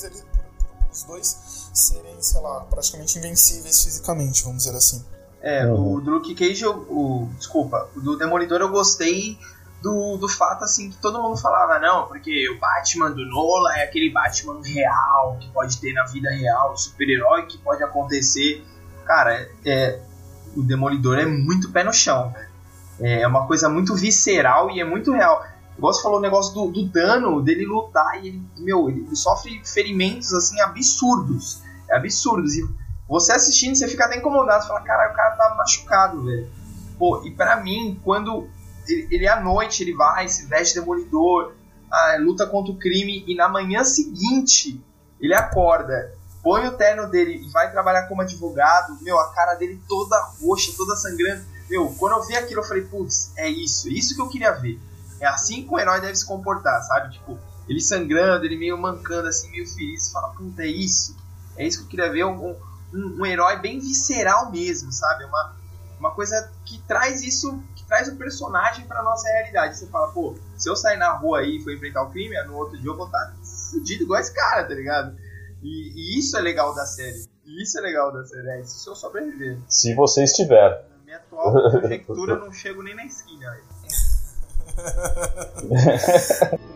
os dois serem, sei lá, praticamente invencíveis fisicamente, vamos dizer assim. É, uhum. o do Luke Cage, eu, o, desculpa, o do Demolidor eu gostei do, do fato assim que todo mundo falava, não, porque o Batman do Nola é aquele Batman real, que pode ter na vida real, super-herói que pode acontecer. Cara, é, o Demolidor é muito pé no chão. É, é uma coisa muito visceral e é muito real. Igual você falou o negócio do, do dano, dele lutar e ele, meu, ele sofre ferimentos assim absurdos. É absurdos. E você assistindo, você fica até incomodado. Você fala, cara, o cara tá machucado, velho. Pô, e pra mim, quando ele, ele à noite ele vai, se veste demolidor, ah, luta contra o crime e na manhã seguinte ele acorda, põe o terno dele e vai trabalhar como advogado, meu, a cara dele toda roxa, toda sangrando. Meu, quando eu vi aquilo eu falei, putz, é isso, é isso que eu queria ver. É assim que o herói deve se comportar, sabe? Tipo, ele sangrando, ele meio mancando assim, meio feliz, fala, puta, é isso. É isso que eu queria ver, um, um, um herói bem visceral mesmo, sabe? Uma, uma coisa que traz isso traz o personagem pra nossa realidade. Você fala, pô, se eu sair na rua aí e for enfrentar o crime, no outro dia eu vou estar fudido igual esse cara, tá ligado? E, e, isso é legal da série. E isso é legal da série. É isso se eu sobreviver. Se você estiver. Na minha atual conjectura, eu não chego nem na esquina.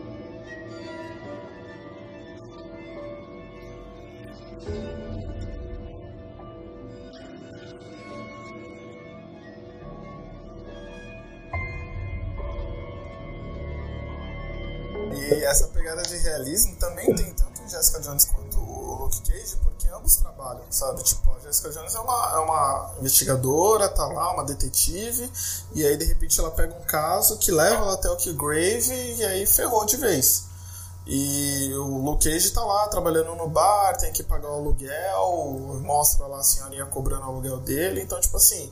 realismo também tem tanto em Jessica Jones quanto o Luke Cage, porque ambos trabalham, sabe? Tipo, a Jessica Jones é uma, é uma investigadora, tá lá, uma detetive, e aí de repente ela pega um caso que leva ela até o Killgrave e aí ferrou de vez. E o Luke Cage tá lá trabalhando no bar, tem que pagar o aluguel, mostra lá a senhorinha cobrando o aluguel dele, então tipo assim,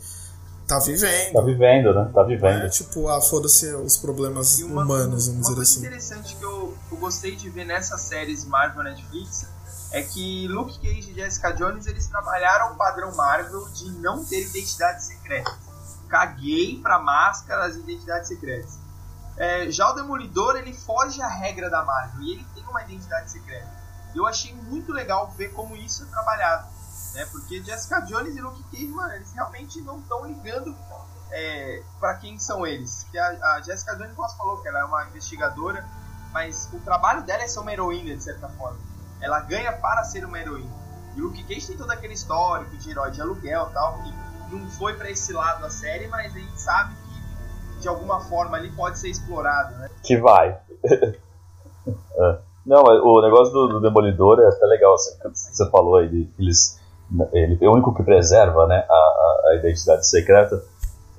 tá vivendo. Tá vivendo, né? Tá vivendo. É tipo, ah, foda-se os problemas uma, humanos, vamos dizer assim. Uma coisa interessante que eu, eu gostei de ver nessas séries Marvel Netflix é que Luke Cage e Jessica Jones eles trabalharam o padrão Marvel de não ter identidades secretas. Caguei pra máscara das identidades secretas. É, já o Demolidor ele foge à regra da Marvel e ele tem uma identidade secreta. Eu achei muito legal ver como isso é trabalhado né? Porque Jessica Jones e Luke Cage, mano, eles realmente não estão ligando é, para quem são eles. Que a, a Jessica Jones, como falou, que ela é uma investigadora, mas o trabalho dela é ser uma heroína, de certa forma. Ela ganha para ser uma heroína. E o Luke Cage tem todo aquele histórico de herói de aluguel tal, que não foi para esse lado da série, mas a gente sabe que de alguma forma ali pode ser explorado, né? Que vai. é. Não, o negócio do, do, Demolidor é até legal, assim, que você falou aí, de, eles ele é o único que preserva né, a, a identidade secreta,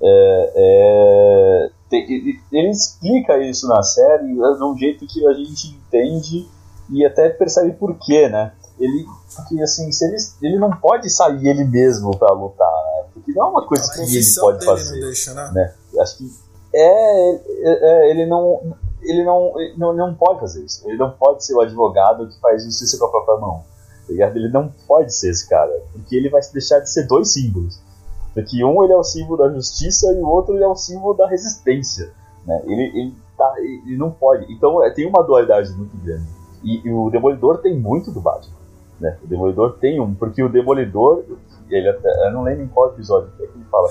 é, é, tem, ele explica isso na série de um jeito que a gente entende e até percebe por quê, né? Ele, porque assim, se ele, ele não pode sair ele mesmo para lutar, né? Porque não é uma coisa que ele pode fazer. Deixa, né? né? Acho que é, é, é, ele não ele não, ele não, não pode fazer isso. Ele não pode ser o advogado que faz justiça com a própria mão. Tá ligado? Ele não pode ser esse cara, porque ele vai deixar de ser dois símbolos. Porque um ele é o símbolo da justiça e o outro ele é o símbolo da resistência. Né? Ele, ele, tá, ele não pode. Então é, tem uma dualidade muito grande. E, e, o Demolidor tem muito do Batman. Né? O Demolidor tem um, porque o Demolidor, ele até, eu não lembro em qual episódio é que ele fala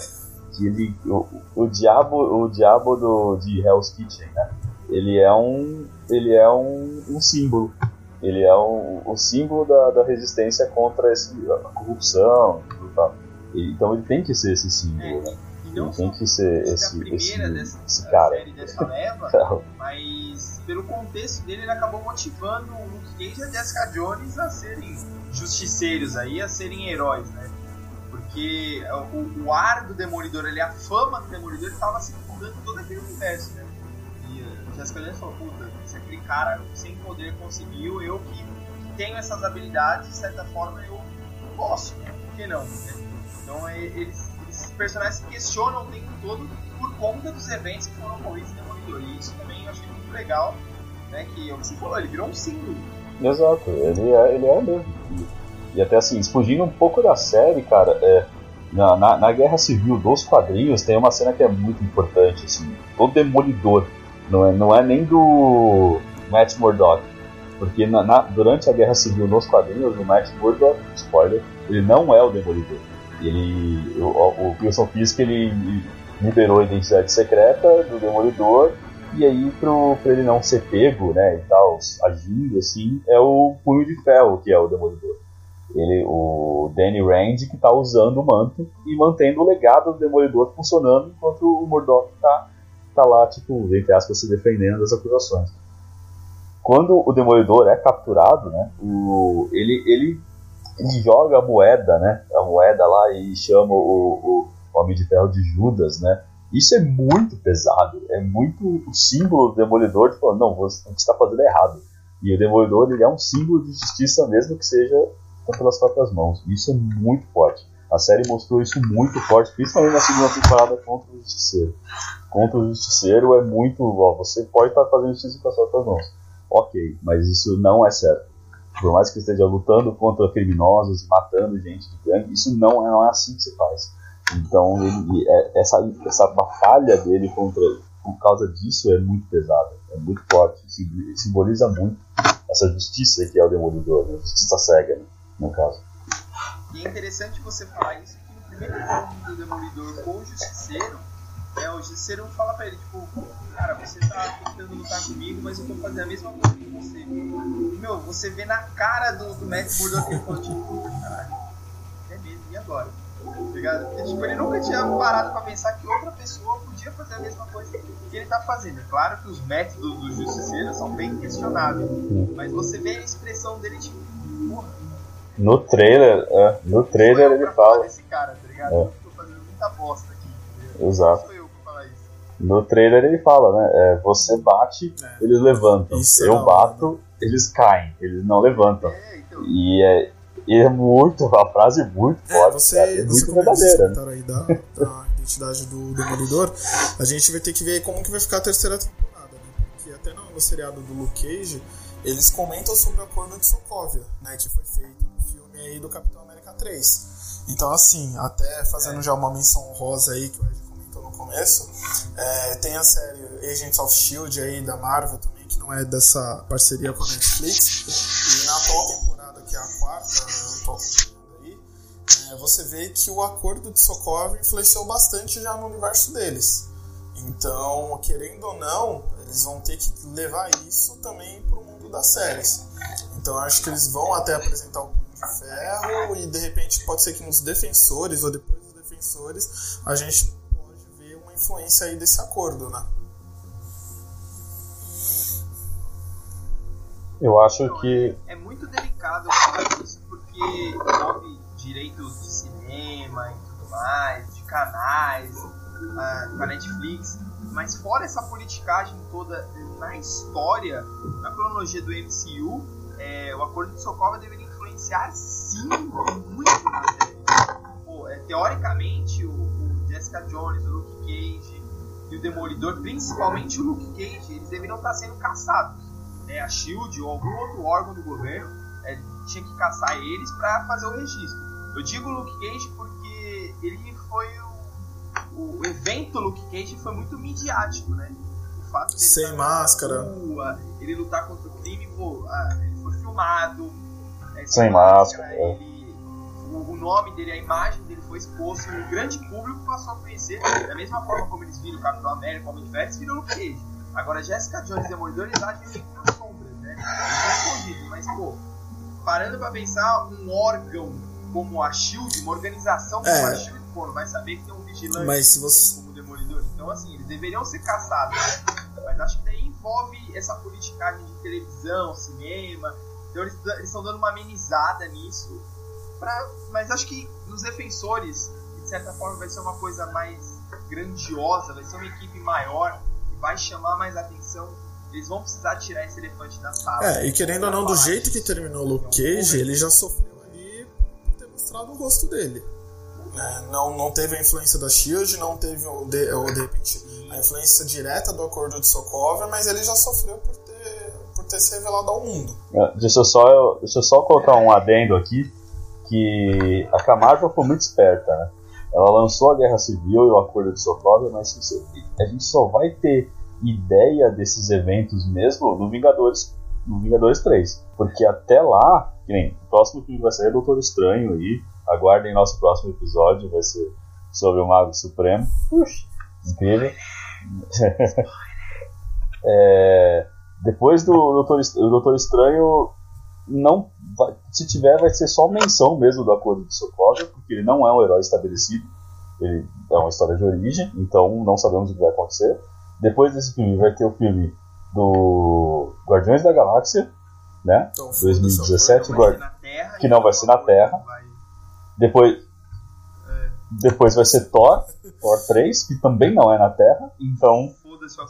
que ele, o, o diabo, o diabo do, de Hell's Kitchen, né? ele é um, ele é um, um símbolo. Ele é um, o símbolo da, da resistência contra esse, a corrupção e tal. Então ele tem que ser esse símbolo, é, né? Ele tem que ser esse, esse, dessa, esse cara. série dessa leva, mas pelo contexto dele ele acabou motivando o Luke Cage e a Jessica Jones a serem justiceiros aí, a serem heróis, né? Porque o, o ar do Demolidor, ele, a fama do Demolidor estava se fundando todo aquele universo, né? A Jessica Jones falou, puta, se aquele cara sem poder conseguiu, eu que, tenho essas habilidades, de certa forma eu posso? Por que não? Né? Então é, eles, esses personagens se questionam o tempo todo por conta dos eventos que foram ocorridos em Demolidor. E isso também eu achei muito legal, né? Que é que você falou, ele virou um símbolo. Exato, ele é, ele é mesmo. E, até assim, fugindo um pouco da série, cara, é, na, na, na, Guerra Civil dos quadrinhos tem uma cena que é muito importante, assim, do Demolidor. Não é, não é nem do Matt Murdock. Porque na, na, durante a Guerra Civil nos quadrinhos, o Matt Murdock, spoiler, ele não é o Demolidor. Ele, o, o Wilson Fisk ele liberou a identidade secreta do Demolidor e aí pro, pra ele não ser pego, né, e tal, agindo assim, é o Punho de Ferro que é o Demolidor. Ele, o Danny Rand que está usando o manto e mantendo o legado do Demolidor funcionando enquanto o Murdoch está tá lá, tipo, entre aspas, se defendendo das acusações. Quando o Demolidor é capturado, né, o, ele, ele ele joga a moeda, né? A moeda lá e chama o, o Homem de Ferro de Judas, né? Isso é muito pesado, é muito o símbolo do Demolidor de falar, não, você, o que está fazendo é errado. E o Demolidor ele é um símbolo de justiça, mesmo que seja pelas próprias mãos. Isso é muito forte. A série mostrou isso muito forte, principalmente na segunda temporada contra o Justiceiro. Contra o Justiceiro é muito. Ó, você pode estar fazendo justiça com as próprias mãos. Ok, mas isso não é certo por mais que esteja lutando contra criminosos matando gente de gangue, isso não é, não é assim que se faz. Então, ele, é, essa, essa batalha dele contra, por causa disso é muito pesada, é muito forte, simboliza muito essa justiça que é o Demolidor, né? justiça cega, né? no caso. E é interessante você falar isso, que no primeiro filme do Demolidor com o Justiceiro, é, o Justiceiro fala pra ele, tipo, cara, você tá tentando lutar comigo, mas eu tô fazendo a mesma coisa que você. Meu, você vê na cara do, do Matt Murdock que ele falou, tipo, caralho, é mesmo, e agora? Tá ligado? Porque, tipo, ele nunca tinha parado pra pensar que outra pessoa podia fazer a mesma coisa que ele tá fazendo. É claro que os métodos do Justiceiro são bem questionáveis, mas você vê a expressão dele, tipo, porra. No trailer, é, no trailer ele fala. Esse cara, tá ligado? É. Eu tô fazendo muita bosta aqui. Exato. No trailer ele fala, né? É, você bate, é. eles levantam. Isso eu bato, eles caem, eles não levantam. É, então... E é, é muito, a frase é muito é, forte, você, cara, é muito verdadeira. Né? Aí da, da identidade do Demolidor, a gente vai ter que ver como que vai ficar a terceira temporada, né? Porque até no, no seriado do Luke Cage, eles comentam sobre o acordo de Sokovia, né? Que foi feito no filme aí do Capitão América 3. Então, assim, até fazendo já uma menção rosa aí, que o Ed começo. É, tem a série Agents of Shield aí da Marvel também, que não é dessa parceria com a Netflix. E na atual temporada, que é a quarta, né, eu tô aí, é, você vê que o acordo de Sokovia influenciou bastante já no universo deles. Então, querendo ou não, eles vão ter que levar isso também para o das séries. Então, acho que eles vão até apresentar o Punho de Ferro e de repente pode ser que nos Defensores ou depois dos Defensores a gente influência aí desse acordo, né? Eu acho que. É, é muito delicado falar isso porque envolve direitos de cinema e tudo mais, de canais, uh, com a Netflix. Mas fora essa politicagem toda na história, na cronologia do MCU, é, o Acordo de Sokovia deveria influenciar sim muito na série. Pô, é, teoricamente, o, o, Jessica Jones, o Luke Cage e o Demolidor, principalmente o Luke Cage, eles deveriam estar sendo caçados. Né? A SHIELD ou algum outro órgão do governo é, tinha que caçar eles para fazer o registro. Eu digo Luke Cage porque ele foi o, o evento Luke Cage foi muito midiático, né? O fato dele sem máscara, rua, ele lutar contra o crime, pô, ele foi filmado, é, sem, máscara, máscara é. ele, o, o, nome dele, a imagem dele foi exposto e o grande público passou a conhecer da mesma forma como eles viram o Capitão América, o Homem de Ferro, eles viram Luke Cage. Agora Jessica Jones e Demolidor eles agem meio que nas sombras, né? Eles mas pô, parando pra pensar, um órgão como a SHIELD, uma organização como é. a SHIELD, pô, não vai saber que tem um vigilante mas se você... como Demolidor. Então, assim, eles deveriam ser caçados? Mas acho que daí envolve essa politicagem de televisão, cinema. Então, eles estão dando uma amenizada nisso. Pra... Mas acho que nos defensores, de certa forma, vai ser uma coisa mais grandiosa, vai ser uma equipe maior, que vai chamar mais atenção eles vão precisar tirar esse elefante da sala. É, e querendo ou não, do jeito que terminou o Luke Cage, ele já sofreu ali por ter mostrado o rosto dele. É, não, não teve a influência da Shield, não teve o de, o, de repente a influência direta do acordo de Sokovia, mas ele já sofreu por ter, por ter se revelado ao mundo. É, deixa, eu só, deixa eu só colocar um adendo aqui, que a Camargo foi muito esperta, né? Ela lançou a Guerra Civil e o Acordo de Sokovia, mas a gente só vai ter ideia desses eventos mesmo no Vingadores, no Vingadores 3. Porque até lá, que nem, o próximo filme vai sair é Doutor Estranho aí. Aguardem nosso próximo episódio, vai ser sobre o Mago Supremo. Puxa, incrível. é, depois do Doutor, o Doutor Estranho, não vai, se tiver, vai ser só menção mesmo do Acordo de Sokovia, porque ele não é um herói estabelecido. Ele é uma história de origem, então não sabemos o que vai acontecer. Depois desse filme vai ter o filme do Guardiões da Galáxia, né? Então, 2017, Guard... Terra, que não vai ser na Terra. Vai... Depois é. depois vai ser Thor, Thor 3, que também não é na Terra, então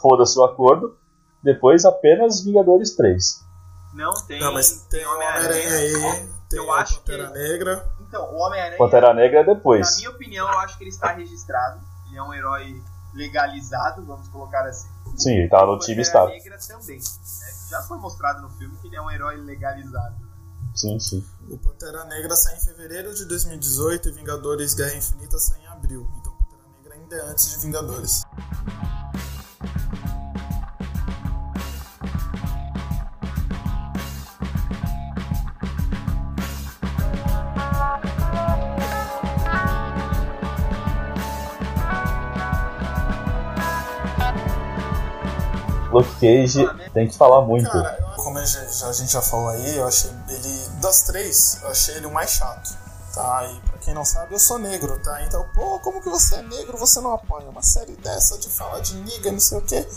foda-se o acordo. Depois apenas Vingadores 3. Não tem. Não, mas tem Homem-Aranha aí, tem eu acho Pantera que... Negra. Então, o Homem-Aranha. Pantera Negra é depois. Na minha opinião, eu acho que ele está registrado. Ele é um herói legalizado, vamos colocar assim. Sim, ele tá no time está. Negra também. Né? Já foi mostrado no filme que ele é um herói legalizado. Sim, sim. O Pantera Negra sai em fevereiro de 2018 e Vingadores Guerra Infinita sai em abril. Então Pantera Negra ainda é antes de Vingadores. Luke Cage tem que falar muito. Cara, como a gente já falou aí, eu achei ele. Das três, eu achei ele o mais chato. Tá? E pra quem não sabe, eu sou negro, tá? Então, pô, como que você é negro você não apoia uma série dessa de falar de niga, não sei o quê?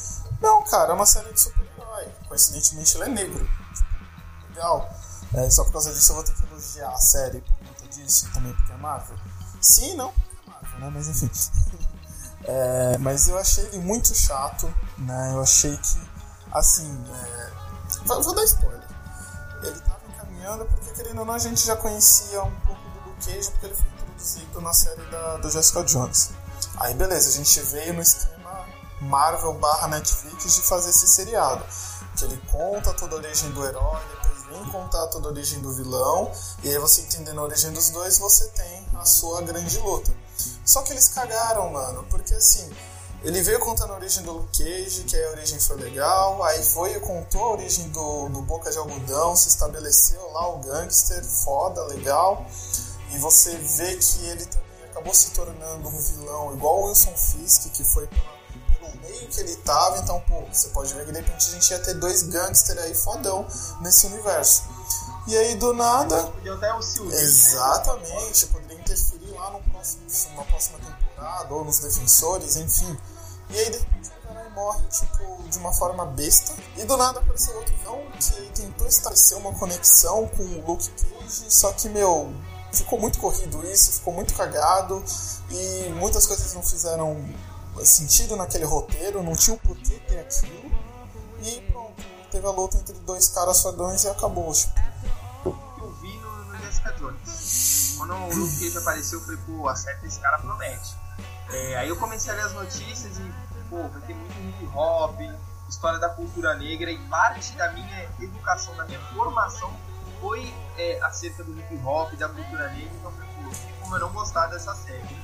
Não, cara, é uma série de super-herói. Coincidentemente, ele é negro. Tipo, legal. É, só por causa disso eu vou ter que elogiar a série por conta disso, também porque é Marvel. Sim, não, porque é Marvel, né? Mas enfim. É, mas eu achei ele muito chato, né? Eu achei que, assim, é... vou, vou, dar spoiler. Ele tava porque, querendo ou não, a gente já conhecia um pouco do Luke Cage porque ele foi introduzido na série da, do Jessica Jones. Aí, beleza, a gente veio no esquema Marvel barra Netflix de fazer esse seriado. Que ele conta toda a origem do herói, depois vem contar toda a origem do vilão, e aí você entendendo a origem dos dois, você tem a sua grande luta. Só que eles cagaram, mano, porque assim, ele veio contando a origem do Luke Cage, que a origem foi legal, aí foi e contou a origem do, do Boca de Algodão, se estabeleceu lá o gangster, foda, legal, e você vê que ele também acabou se tornando um vilão igual o Wilson Fisk, que foi pelo meio que ele tava, então, pô, você pode ver que de repente a gente ia ter dois gangsters aí fodão nesse universo. E aí do nada. até o Silvio. Exatamente, poderia interferir lá no próximo, numa próxima temporada, ou nos defensores, enfim. E aí de repente o morre, tipo, de uma forma besta. E do nada apareceu outro não que tentou estabelecer uma conexão com o Luke Cage, só que, meu, ficou muito corrido isso, ficou muito cagado e muitas coisas não fizeram sentido naquele roteiro, não tinha o porquê ter aquilo. E pronto, teve a luta entre dois caras fodões e acabou. Tipo. Eu vi no, no. Quando o Luke Cage apareceu, eu falei, pô, acerta esse cara promete. É, aí eu comecei a ler as notícias e, pô, vai ter muito hip hop, história da cultura negra e parte da minha educação, da minha formação foi é, acerca do hip hop, da cultura negra, então eu falei, pô, como eu não gostar dessa série.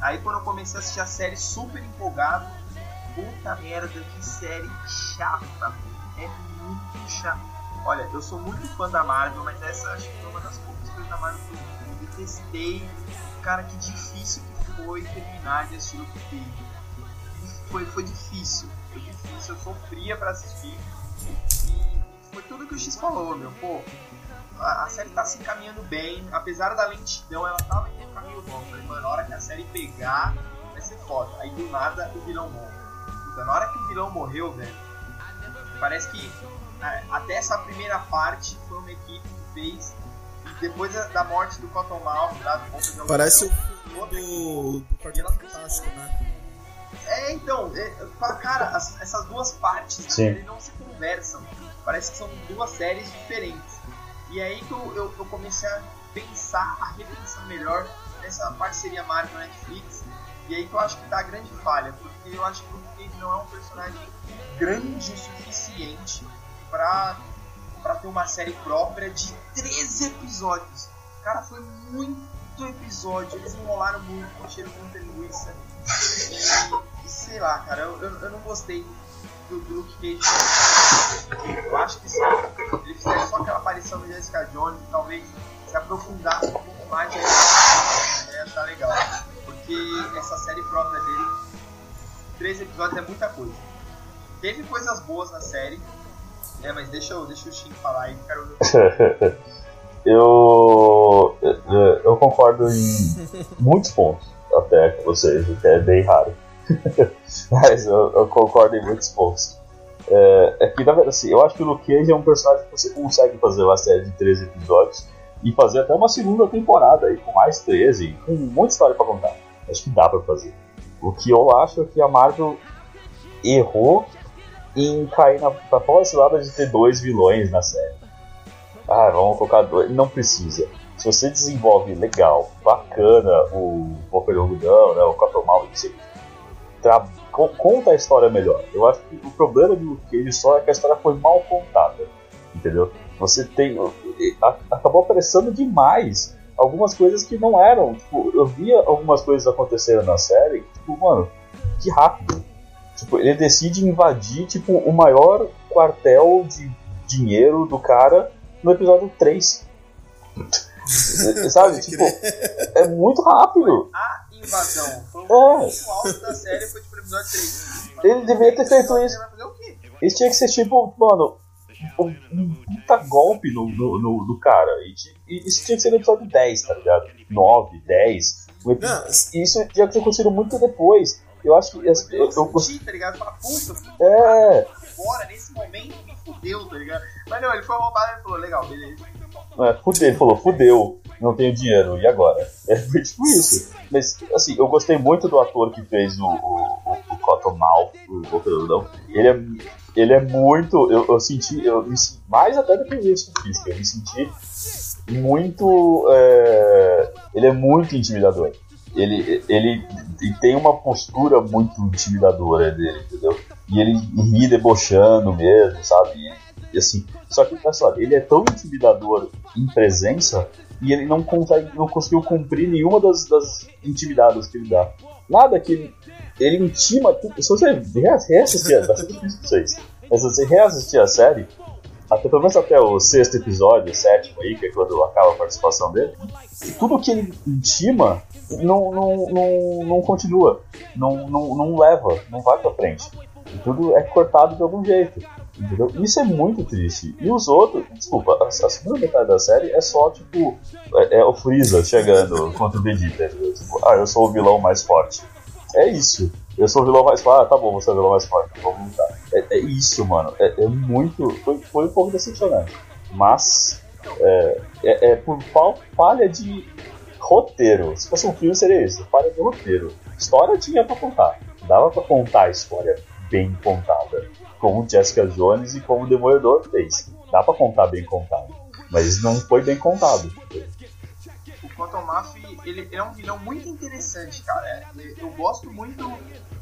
Aí quando eu comecei a assistir a série super empolgado, puta merda, que série chata. É muito chata. Olha, eu sou muito fã da Marvel, mas essa acho que foi uma das poucas coisas da Marvel que eu detestei. Cara, que difícil que foi terminar de assistir o que foi, foi difícil. Foi difícil, eu sofria pra assistir. E foi tudo que o X falou, meu. Pô, a, a série tá se encaminhando bem, apesar da lentidão, ela tava em um caminho bom. Falei, mano, na hora que a série pegar, vai ser foda. Aí do nada o vilão morre. Puta, na hora que o vilão morreu, velho, parece que até essa primeira parte foi uma equipe que fez. E depois da morte do Cotton Mouth, lá do Parece o do, do Quarteto Fantástico, né? É, então, é, cara, as, essas duas partes né, não se conversam. Parece que são duas séries diferentes. E aí que eu, eu, eu comecei a pensar, a repensar melhor nessa parceria Marvel Netflix. E aí que eu acho que tá a grande falha, porque eu acho que o Luke não é um personagem grande o suficiente pra, pra ter uma série própria de 13 episódios. Cara, foi muito episódio, eles enrolaram muito, encheram muita linguiça. E, sei lá, cara, eu, eu, eu não gostei do, do Luke Cage. Eu acho que se ele fizesse só aquela aparição do Jessica Jones, talvez se aprofundasse um pouco mais, aí ia achar legal. Porque essa série própria dele, três episódios é muita coisa. Teve coisas boas na série, né, mas deixa, eu, deixa o Shin falar aí, quero ver. eu, eu concordo em muitos pontos até com vocês, o que é bem raro. Mas eu, eu, concordo em muitos pontos. É, é, que, na verdade, assim, eu acho que o Luke Cage é um personagem que você consegue fazer uma série de 13 episódios e fazer até uma segunda temporada aí, com mais 13, com muita história para contar. Acho que dá para fazer. O que eu acho é que a Marvel errou em cair na, na palhaçada de ter dois vilões na série. Ah, vamos colocar dois. Não precisa se você desenvolve legal, bacana o Wolverine Algodão, né, o Catomal, você tra... conta a história melhor. Eu acho que o problema do Cage só é que a história foi mal contada, entendeu? Você tem acabou apressando demais algumas coisas que não eram. Tipo, eu via algumas coisas acontecendo na série, tipo, mano, que rápido. Tipo, ele decide invadir tipo o maior quartel de dinheiro do cara no episódio 3. Sabe? tipo, é muito rápido. A invasão foi o é. alto da série, foi tipo episódio 3. Ele deveria ter feito isso. Isso tinha que ser tipo, mano, um puta golpe no, no, no, no cara. E, e, isso tinha que ser no episódio 10, tá ligado? 9, 10. Não, isso tinha que ter acontecido muito depois. Eu acho que. Eu, eu, eu, eu tá ligado? Fala, puta, é. Agora, nesse momento, me fudeu, tá ligado? Mas não, ele foi roubado e falou, legal, beleza. É, fudeu, ele falou, fudeu, não tenho dinheiro, e agora? É tipo isso. Mas, assim, eu gostei muito do ator que fez o, o, o, Cottonmouth, o Operadão. Ele é, ele é muito. Eu, eu senti, eu me, mais até do que isso físico, eu me senti muito. É, ele é muito intimidador. Ele, ele, ele tem uma postura muito intimidadora dele, entendeu? E ele ri debochando mesmo, sabe? E assim, só que, pessoal, ele é tão intimidador em presença e ele não consegue, não conseguiu cumprir nenhuma das, das intimidadas que ele dá. Nada que ele, ele intima. Se você reassistir, vai ser difícil pra vocês. Mas se você reassistir a série, até pelo menos até o sexto episódio, sétimo aí, que é quando acaba a participação dele, tudo que ele intima não, não, não, não continua, não, não, não leva, não vai pra frente. E tudo é cortado de algum jeito. Entendeu? Isso é muito triste. E os outros, desculpa, a, a segunda metade da série é só tipo. É, é o Freeza chegando contra o Vegeta. Tipo, ah, eu sou o vilão mais forte. É isso. Eu sou o vilão mais forte. Ah, tá bom, você é o vilão mais forte. Vamos lutar. É, é isso, mano. É, é, muito. Foi, foi um pouco decepcionante. Mas É, é, é por falha de roteiro. Se fosse um filme, seria isso. Falha de roteiro. História tinha pra contar. Dava pra contar a história bem contada. Como Jessica Jones e como o Demolidor fez. Dá pra contar bem contado. Mas não foi bem contado. O Quantum Mafia, ele, é um vilão muito interessante, cara. Eu gosto muito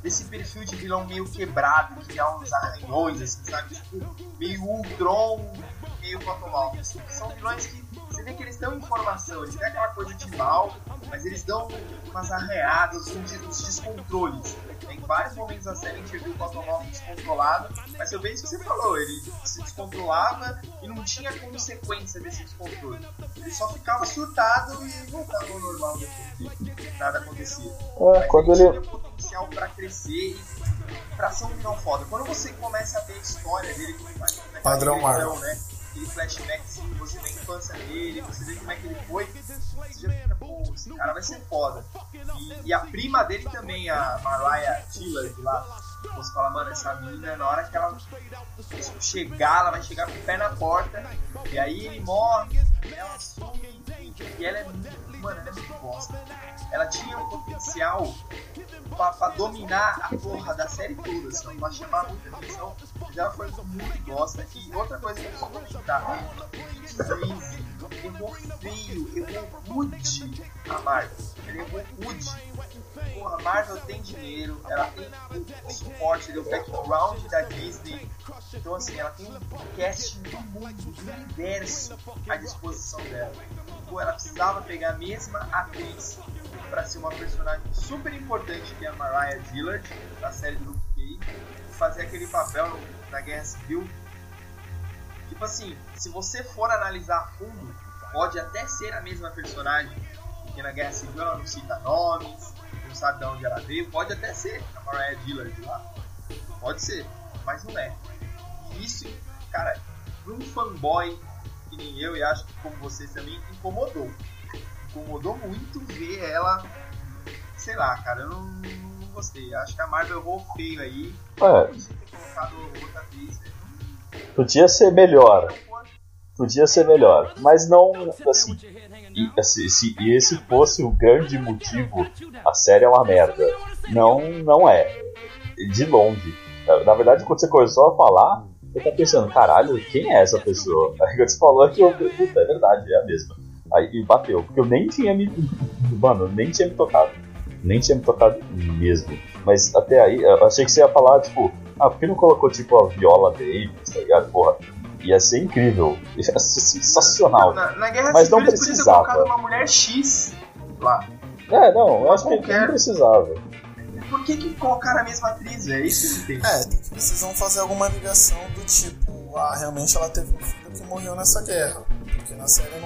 desse perfil de vilão meio quebrado, que dá uns arranhões, assim, sabe? Tipo, meio Ultron, meio Quantum Mafia. Assim, são vilões que você vê que eles dão informação, eles têm aquela coisa de mal, mas eles dão umas arreadas, uns, uns descontroles. Em vários momentos da série a gente viu o Cosmonauta descontrolado, mas eu vejo isso que você falou, ele se descontrolava e não tinha consequência desse descontrole. Ele só ficava surtado e voltava ao normal depois. Nada acontecia. É, quando ele, ele tinha potencial pra crescer e pra ser um vilão foda. Quando você começa a ver a história dele, como é que Padrão Marvel. Né? Aquele flashback assim, você vê a infância dele, você vê como é que ele foi, você já fica, pô, esse cara vai ser foda. E, e a prima dele também, a Mariah Tiller, lá, você fala, mano, essa menina, na hora que ela chegar, ela vai chegar com o pé na porta, e aí ele morre, ela some, e ela é muito, mano, ela é muito bosta. Ela tinha um potencial pra, pra dominar a porra da série toda, assim, pra chamar muita atenção, ela foi muito bosta. E outra coisa que eu preciso comentar, errou feio, errou rude a Marvel. Ele errou rude. Porra, a Marvel tem dinheiro, ela tem o suporte, o background da Disney. Então, assim, ela tem um cast do mundo, do universo à disposição dela. Pô, ela precisava pegar a mesma atriz para ser uma personagem super importante que é a Mariah Dillard, da série do Luke Cage, fazer aquele papel no, na Guerra Civil. Tipo assim, se você for analisar a fundo, pode até ser a mesma personagem, porque na Guerra Civil ela não cita nomes, não sabe de onde ela veio, pode até ser a Mariah Dillard lá. Pode ser, mas não é. E isso, cara, para um fanboy que nem eu, e acho que como vocês também, incomodou. Incomodou muito ver ela, sei lá, cara, eu não, não gostei. Acho que a Marvel errou feio aí. É. Podia ser melhor. Podia ser melhor. Mas não, assim. E, assim, se esse fosse o grande motivo, a série é uma merda. Não, não é. De longe. Na verdade, quando você começou a falar, eu tava pensando, caralho, quem é essa pessoa? Aí quando você falou que eu, puta, é verdade, é a mesma. Aí bateu, porque eu nem tinha me. Mano, nem tinha me tocado. Nem tinha me tocado mesmo. Mas até aí, eu achei que você ia falar, tipo, ah, por que não colocou tipo a Viola Davis, tá ligado? Porra, ia ser incrível. Ia ser sensacional. Na, na Guerra Mas Civil não eles podiam ter precisava. colocado uma mulher X lá. É, não, eu acho que Qualquer. não precisava. Por que, que colocaram a mesma atriz? É isso que não. É, tem que precisam fazer alguma ligação do tipo, ah, realmente ela teve um filho que morreu nessa guerra. Porque na série não.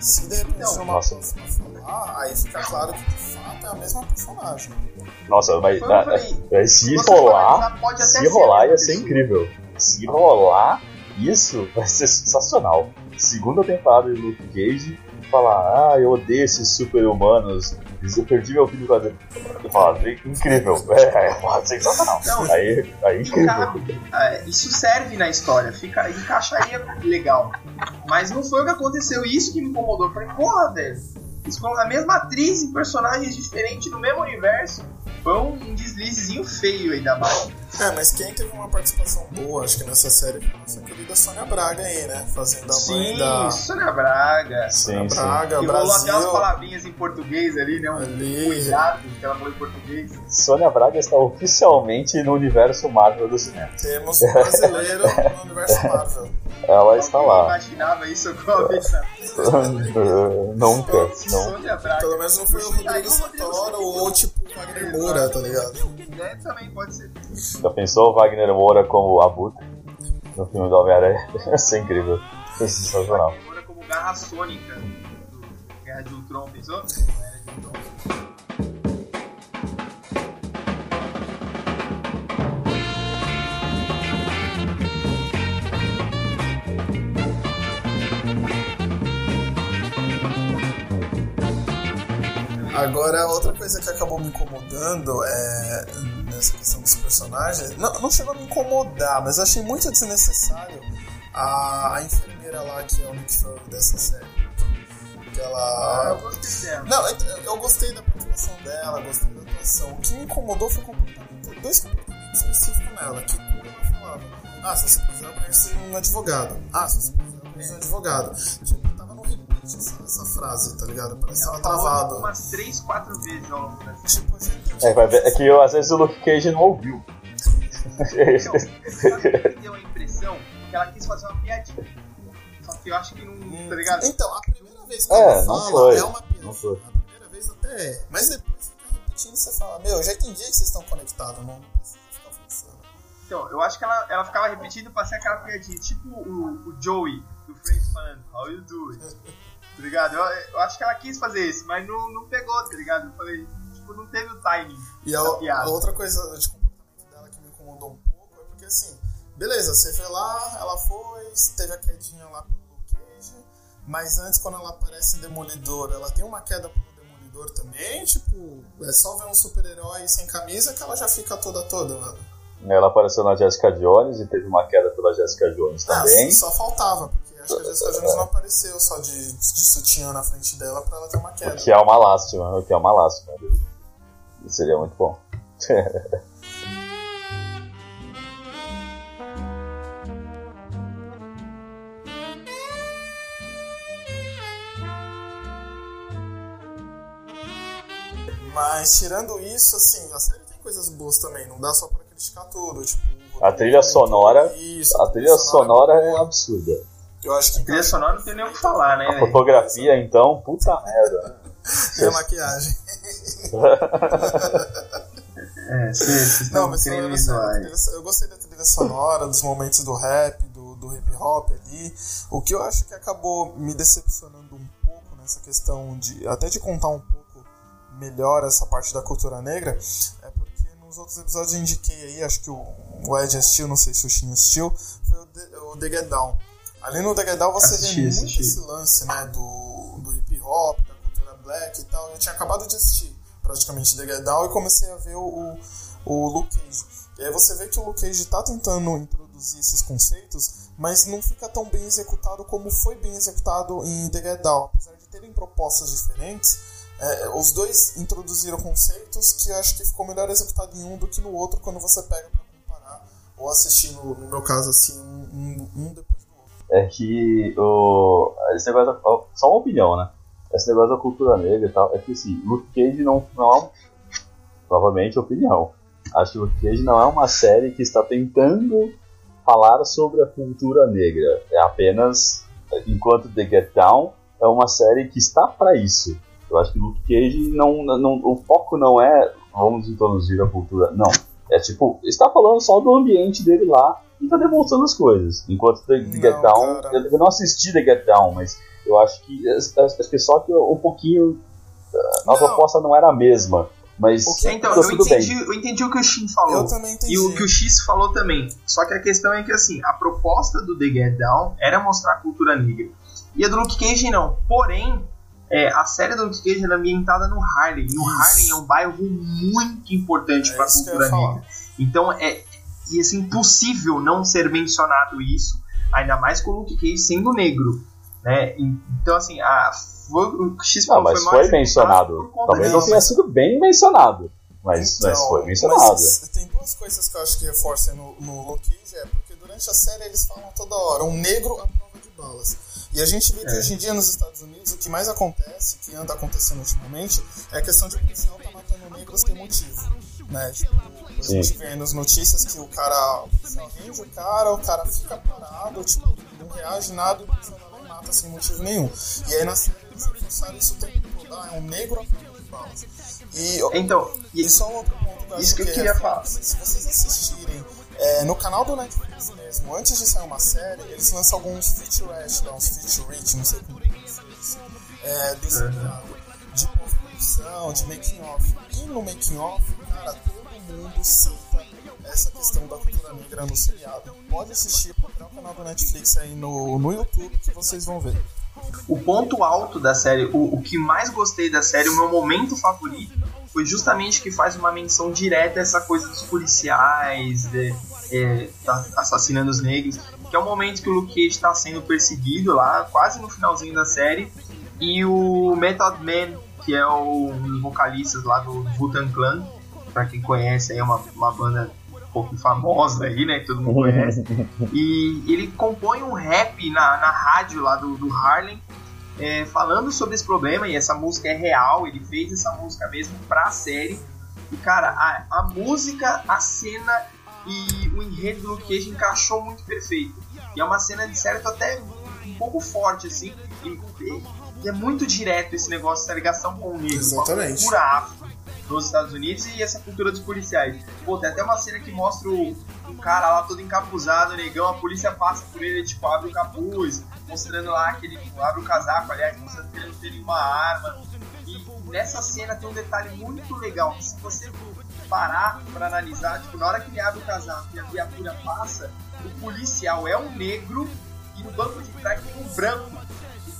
Se de repente Não, uma nossa. próxima falar, aí fica claro que de fato é a mesma personagem. Nossa, mas Foi o que eu ah, falei. é, se rolar, se rolar ia ser incrível. Se rolar, isso vai ser sensacional. Segunda temporada de Luke Cage, falar, ah, eu odeio esses super-humanos, eu perdi meu filho com a Eu falo, incrível, é, é sensacional. Não, Aí, aí incrível. É, isso serve na história, fica, encaixaria legal. Mas não foi o que aconteceu, isso que me incomodou. Eu falei, porra, velho, a mesma atriz em personagens diferentes no mesmo universo. Foi um deslizezinho feio aí da Marvel. É, mas quem teve uma participação boa, acho que nessa série, foi a nossa querida Sônia Braga aí, né? Fazendo a mãe Sim, da Sônia Braga. Sim, sim. Braga, E rolou até umas palavrinhas em português ali, né? Um Ali. cuidado que ela falou em português. Sônia Braga está oficialmente no universo Marvel do cinema. Temos um brasileiro no universo Marvel. Ela está Alguém lá. imaginava isso alguma vez na Nunca, não. Sônia Braga. Pelo menos não foi o Rodrigo Santoro ou tipo o Wagner Moura, tá ligado? É, também pode ser. Já pensou o Wagner Moura como Abutre no filme do Homem-Aranha? Ia ser incrível. Ia ser sensacional. Agora como garra sônica do Guerra de Ultron, pensou? Guerra de Ultron. Agora, outra coisa que acabou me incomodando é questão dos personagens. Não, não chegou a me incomodar, mas achei muito desnecessário a, a enfermeira lá que é o Nick Fury dessa série. Que ela. Ah, eu gostei dela. Não, eu, eu gostei da participação dela, gostei da atuação. O que me incomodou foi comportamento, dois comportamentos específicos nela, que ela falava, ah, se você quiser eu conheço um advogado. Ah, se você quiser eu conheço um advogado. Tipo, essa, essa frase, tá ligado? Parece que Ela falou travado. umas 3, 4 vezes ao longo da série. Tipo, É, vai ver- é que eu, às vezes o Luke Cage não ouviu. Então, sabe o que deu a impressão? Que ela quis fazer uma piadinha. Só que eu acho que não. Tá ligado? Então, a primeira vez que É, ela não fala foi. é uma piada. Não foi. A primeira vez até é. Mas depois fica repetindo e você fala, meu, eu já entendi que vocês estão conectados, não precisa ficar forçando. Então, eu acho que ela, ela ficava repetindo pra ser aquela piadinha, tipo o, o Joey do Friends falando, how you do it? Tá ligado? Eu, eu acho que ela quis fazer isso, mas não, não pegou, tá ligado? Eu falei, tipo, não teve o timing. E a, a outra coisa de comportamento dela que me incomodou um pouco é porque assim, beleza, você foi lá, ela foi, teve a quedinha lá pelo Luke Cage, mas antes quando ela aparece em Demolidor, ela tem uma queda pelo Demolidor também, tipo, é só ver um super-herói sem camisa que ela já fica toda toda, mano. Ela apareceu na Jessica Jones e teve uma queda pela Jessica Jones Ah, também. só faltava, porque acho que a Jessica Jones não apareceu só de, de sutiã na frente dela pra ela ter uma O queda. que é uma lástima, o que é uma lástima. Seria muito bom. Mas tirando isso, assim, a série tem coisas boas também, não dá só pra criticar tudo. Tipo, o A trilha sonora- Isso, A trilha sonora é boa. absurda. Eu acho que A trilha sonora não tem nem o que falar, né? A fotografia, então, puta merda. e a maquiagem. É, vocês vocês Não, mas trilha- eu gostei da trilha sonora, dos momentos do rap, do, do hip hop ali. O que eu acho que acabou me decepcionando um pouco nessa questão de. até de contar um pouco melhor essa parte da cultura negra, é porque nos outros episódios eu indiquei aí, acho que o, o Ed assistiu, não sei se o Shin assistiu, foi o The, o The Get Down. Ali no Down você Assisti, vê muito assisti. esse lance, né, do, do hip hop, da cultura black e tal. Eu tinha acabado de assistir praticamente Down e comecei a ver o, o, Luke Cage. E aí você vê que o Luke Cage tá tentando introduzir esses conceitos, mas não fica tão bem executado como foi bem executado em Down. Apesar de terem propostas diferentes, é, os dois introduziram conceitos que acho que ficou melhor executado em um do que no outro quando você pega pra comparar ou assistir, no, no meu caso, assim, um, um, um depois. É que o. Esse negócio. Só uma opinião, né? Esse negócio da cultura negra e tal. É que assim, Luke Cage não, não é um. Novamente, opinião. Acho que Luke Cage não é uma série que está tentando falar sobre a cultura negra. É apenas. Enquanto The Get Down é uma série que está para isso. Eu acho que Luke Cage não, não. O foco não é. Vamos introduzir a cultura. Não. É tipo, está falando só do ambiente dele lá e tá demonstrando as coisas. Enquanto The, The Não, Get Down, cara. eu, eu não assisti The Get Down, mas eu acho que as- que só que um pouquinho a Não. proposta não era a mesma. Mas O que- Então, tá eu entendi, bem. eu entendi o que o Shin falou. Eu também entendi. E o que o X falou também. Só que a questão é que, assim, a proposta do The Get Down era mostrar a cultura negra. E a do Luke Cage não. Porém, é, a série do Luke Cage era ambientada no Harlem. E o. Harlem é um bairro muito importante É para a cultura negra. Então, é ia ser impossível não ser mencionado isso, ainda mais com o Luke Cage sendo negro. Né? Então, assim, a, foi, o X Não, falou, mas foi mencionado. Talvez não tenha sido bem mencionado. Mas, mas Então, foi mencionado. mas tem duas coisas que eu acho que reforçam no, no Luke Cage, é porque durante a série eles falam toda hora, um negro à prova de balas. E a gente vê que É. hoje em dia nos Estados Unidos o que mais acontece, que anda acontecendo ultimamente, é a questão de o policial tá matando negros sem motivo. Né? Tipo, a Sim. gente vê nas notícias que o cara, rende o cara, o cara fica parado, tipo, não reage nada e o e mata sem motivo nenhum. E aí na série eles reforçaram isso o tempo todo, ah, é um negro balas. E Então, e, e só um outro ponto que eu Isso que eu é queria reforço. Se vocês assistirem é, no canal do Netflix mesmo, antes de sair uma série, eles lançam alguns featurette, lá, uns featurette, não sei como é, do seriado, de pós-produção, de making off. E no making off, cara, mundo cita essa questão da cultura negra no seriado. Pode assistir, procurar o canal do Netflix aí no, no YouTube que vocês vão ver. o ponto alto da série, o, o que mais gostei da série, o meu momento favorito, foi justamente que faz uma menção direta a essa coisa dos policiais, é, tá assassinando os negros. que é o momento que o Luke Cage está sendo perseguido lá, quase no finalzinho da série, e o Method Man, que é o, um dos vocalistas lá do Wu-Tang Clan, para quem conhece aí é uma, uma banda um pouco famosa aí, né, que todo mundo conhece, e ele compõe um rap na, na rádio lá do, do Harlem, é, falando sobre esse problema, e essa música é real, ele fez essa música mesmo pra série, e cara, a, a música, a cena e o enredo do Luke encaixou muito perfeito. E é uma cena de certo até um pouco forte, assim. E, e é muito direto esse negócio, essa ligação com o negro, Exatamente. com a cultura afro nos Estados Unidos e essa cultura dos policiais. Pô, tem até uma cena que mostra o, cara lá todo encapuzado, negão, a polícia passa por ele, tipo, abre o capuz, mostrando lá que ele abre o casaco, aliás, mostrando que ele não tem nenhuma arma. E nessa cena tem um detalhe muito legal, que se você parar para analisar, tipo, na hora que ele abre o casaco e a viatura passa, o policial é um negro e no banco de trás tem um branco.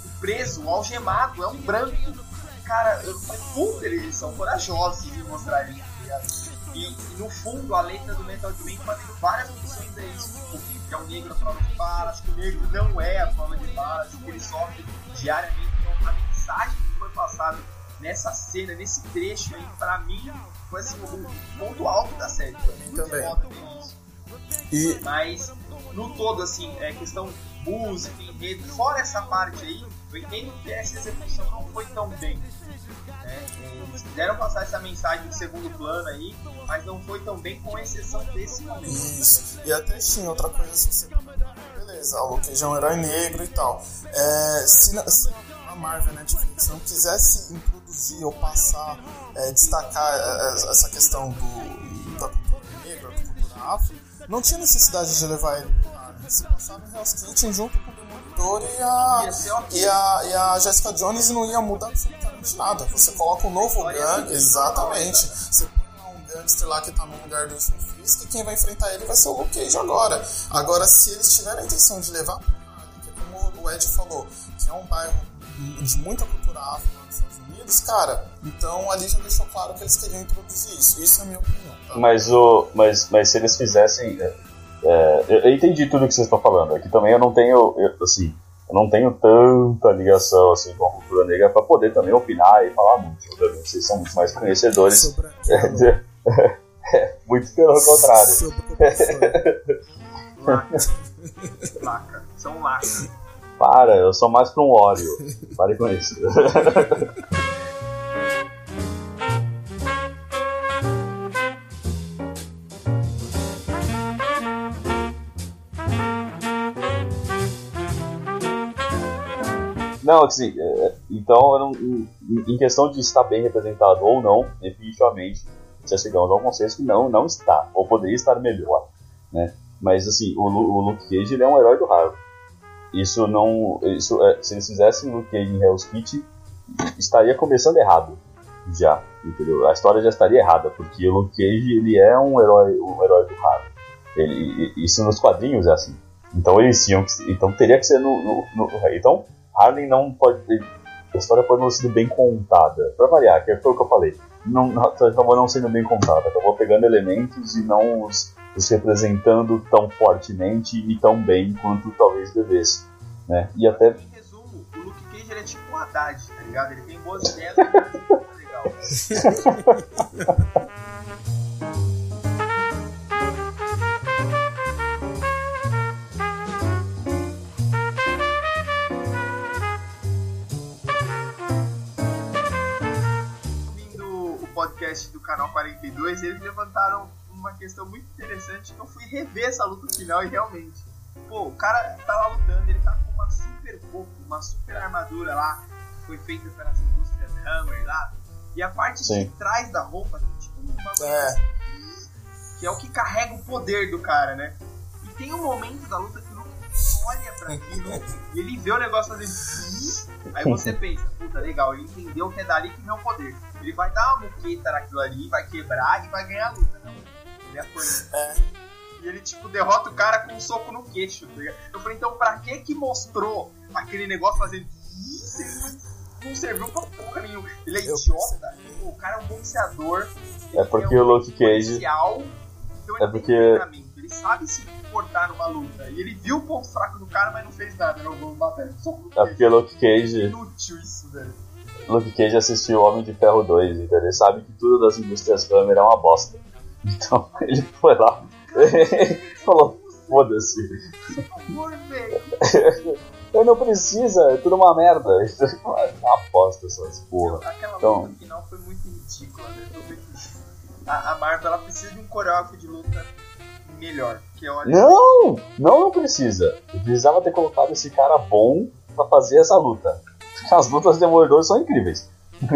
O preso, o algemado, é um branco. Cara, eu falei, puta, eles são corajosos de mostrar isso, tá ligado? E, e, no fundo, a letra do Metal Gear fazendo várias funções é isso, tipo, que é um negro à prova de balas, que o negro não é a prova de balas, que ele sofre diariamente. Então, a mensagem que foi passada nessa cena, nesse trecho aí, pra mim, foi assim, o ponto alto da série. Foi muito Também. foda ver isso. E Mas, no todo, assim, é questão música, enredo, fora essa parte aí, eu entendo que essa execução não foi tão bem. Né? Eles quiseram passar essa mensagem de segundo plano aí, mas não foi tão bem, com exceção desse momento. Isso. E até tinha outra coisa assim, beleza, o Cage é um herói negro e tal. É, se, na- se a Marvel, não quisesse introduzir ou passar, é, destacar é, essa questão do, da cultura negra, da cultura afro, não tinha necessidade de levar ele? Se passava em Hell's Kitchen junto com o Demolidor e a, e a, e a Jessica Jones não ia mudar absolutamente nada. Você coloca um novo gangue, exatamente. Você põe lá um gangster lá que tá no lugar do Wilson Fisk e quem vai enfrentar ele vai ser o Luke Cage agora. Agora, se eles tiverem a intenção de levar pro Harlem, que é como o Ed falou, que é um bairro de muita cultura afro nos Estados Unidos, cara, então ali já deixou claro que eles queriam introduzir isso. Isso é a minha opinião. Tá? Mas, o, mas, mas se eles fizessem. É, é, eu, eu entendi tudo que vocês estão falando. Aqui também eu não tenho. eu, assim, eu não tenho tanta ligação assim, com a cultura negra para poder também opinar e falar muito. Obviamente, vocês são muito mais conhecedores. Seu branco. muito pelo contrário. Laca. Laca. São lacas. Para, eu sou mais pra um Oreo. Pare com isso. Não, assim, é, então, eu não- em questão de estar bem representado ou não, definitivamente, já chegamos ao consenso que não, não está, ou poderia estar melhor, né? Mas, assim, o, o Luke Cage, ele é um herói do Harvard. Isso não, isso, é, se eles fizessem Luke Cage em Hell's Kitchen, estaria começando errado, já, entendeu? A história já estaria errada, porque o Luke Cage, ele é um herói, um herói do Harvard. Ele, isso nos quadrinhos é assim. Então eles tinham que, então teria que ser no, no, no- então Harlem não pode a história pode não ser bem contada. Pra variar, que foi o que eu falei. Não, não, acabou não sendo bem contada. Acabou pegando elementos e não os, os representando tão fortemente e tão bem quanto talvez devesse. Né? E até Em resumo, o Luke Cage ele é tipo um Haddad, tá ligado? Ele tem boas ideias, mas não é legal. podcast do canal 42, eles levantaram uma questão muito interessante que eu fui rever essa luta final e realmente. Pô, o cara tá lá lutando, ele tá com uma super roupa, uma super armadura lá, que foi feita pelas indústrias Hammer lá. E a parte Sim. de trás da roupa tem tipo uma É. que é o que carrega o poder do cara, né? E tem um momento da luta que olha pra aquilo e ele vê o negócio fazendo. Aí você pensa, puta, legal, ele entendeu que é dali que vem o poder. Ele vai dar uma muqueta naquilo ali, vai quebrar e vai ganhar a luta, não. Ele apanha. É. E ele, tipo, derrota o cara com um soco no queixo, tá ligado? Eu falei, então pra que que mostrou aquele negócio fazendo. Não, serviu pra porra nenhuma. Ele é Eu idiota. Pô, o cara é um boxeador. É porque ele o Luke um Cage- policial, então ele é tem porque- um treinamento, ele sabe se portar numa luta. E ele viu o ponto fraco do cara, mas não fez nada. Não, vamos bater. É porque Luke Cage. Inútil isso, velho. Luke Cage assistiu Homem de Ferro 2, então ele sabe que tudo das indústrias Hammer é uma bosta. Então ele foi lá e falou: foda-se. Por favor, velho. Ele não precisa, é tudo uma merda. É uma bosta essas porra. Aquela Então- luta final foi muito ridícula, né? Eu A, a Marvel ela precisa de um coreógrafo de luta melhor. Olha, Não! Não, não precisa. Eu precisava ter colocado esse cara bom pra fazer essa luta. As lutas de Demolidor são incríveis.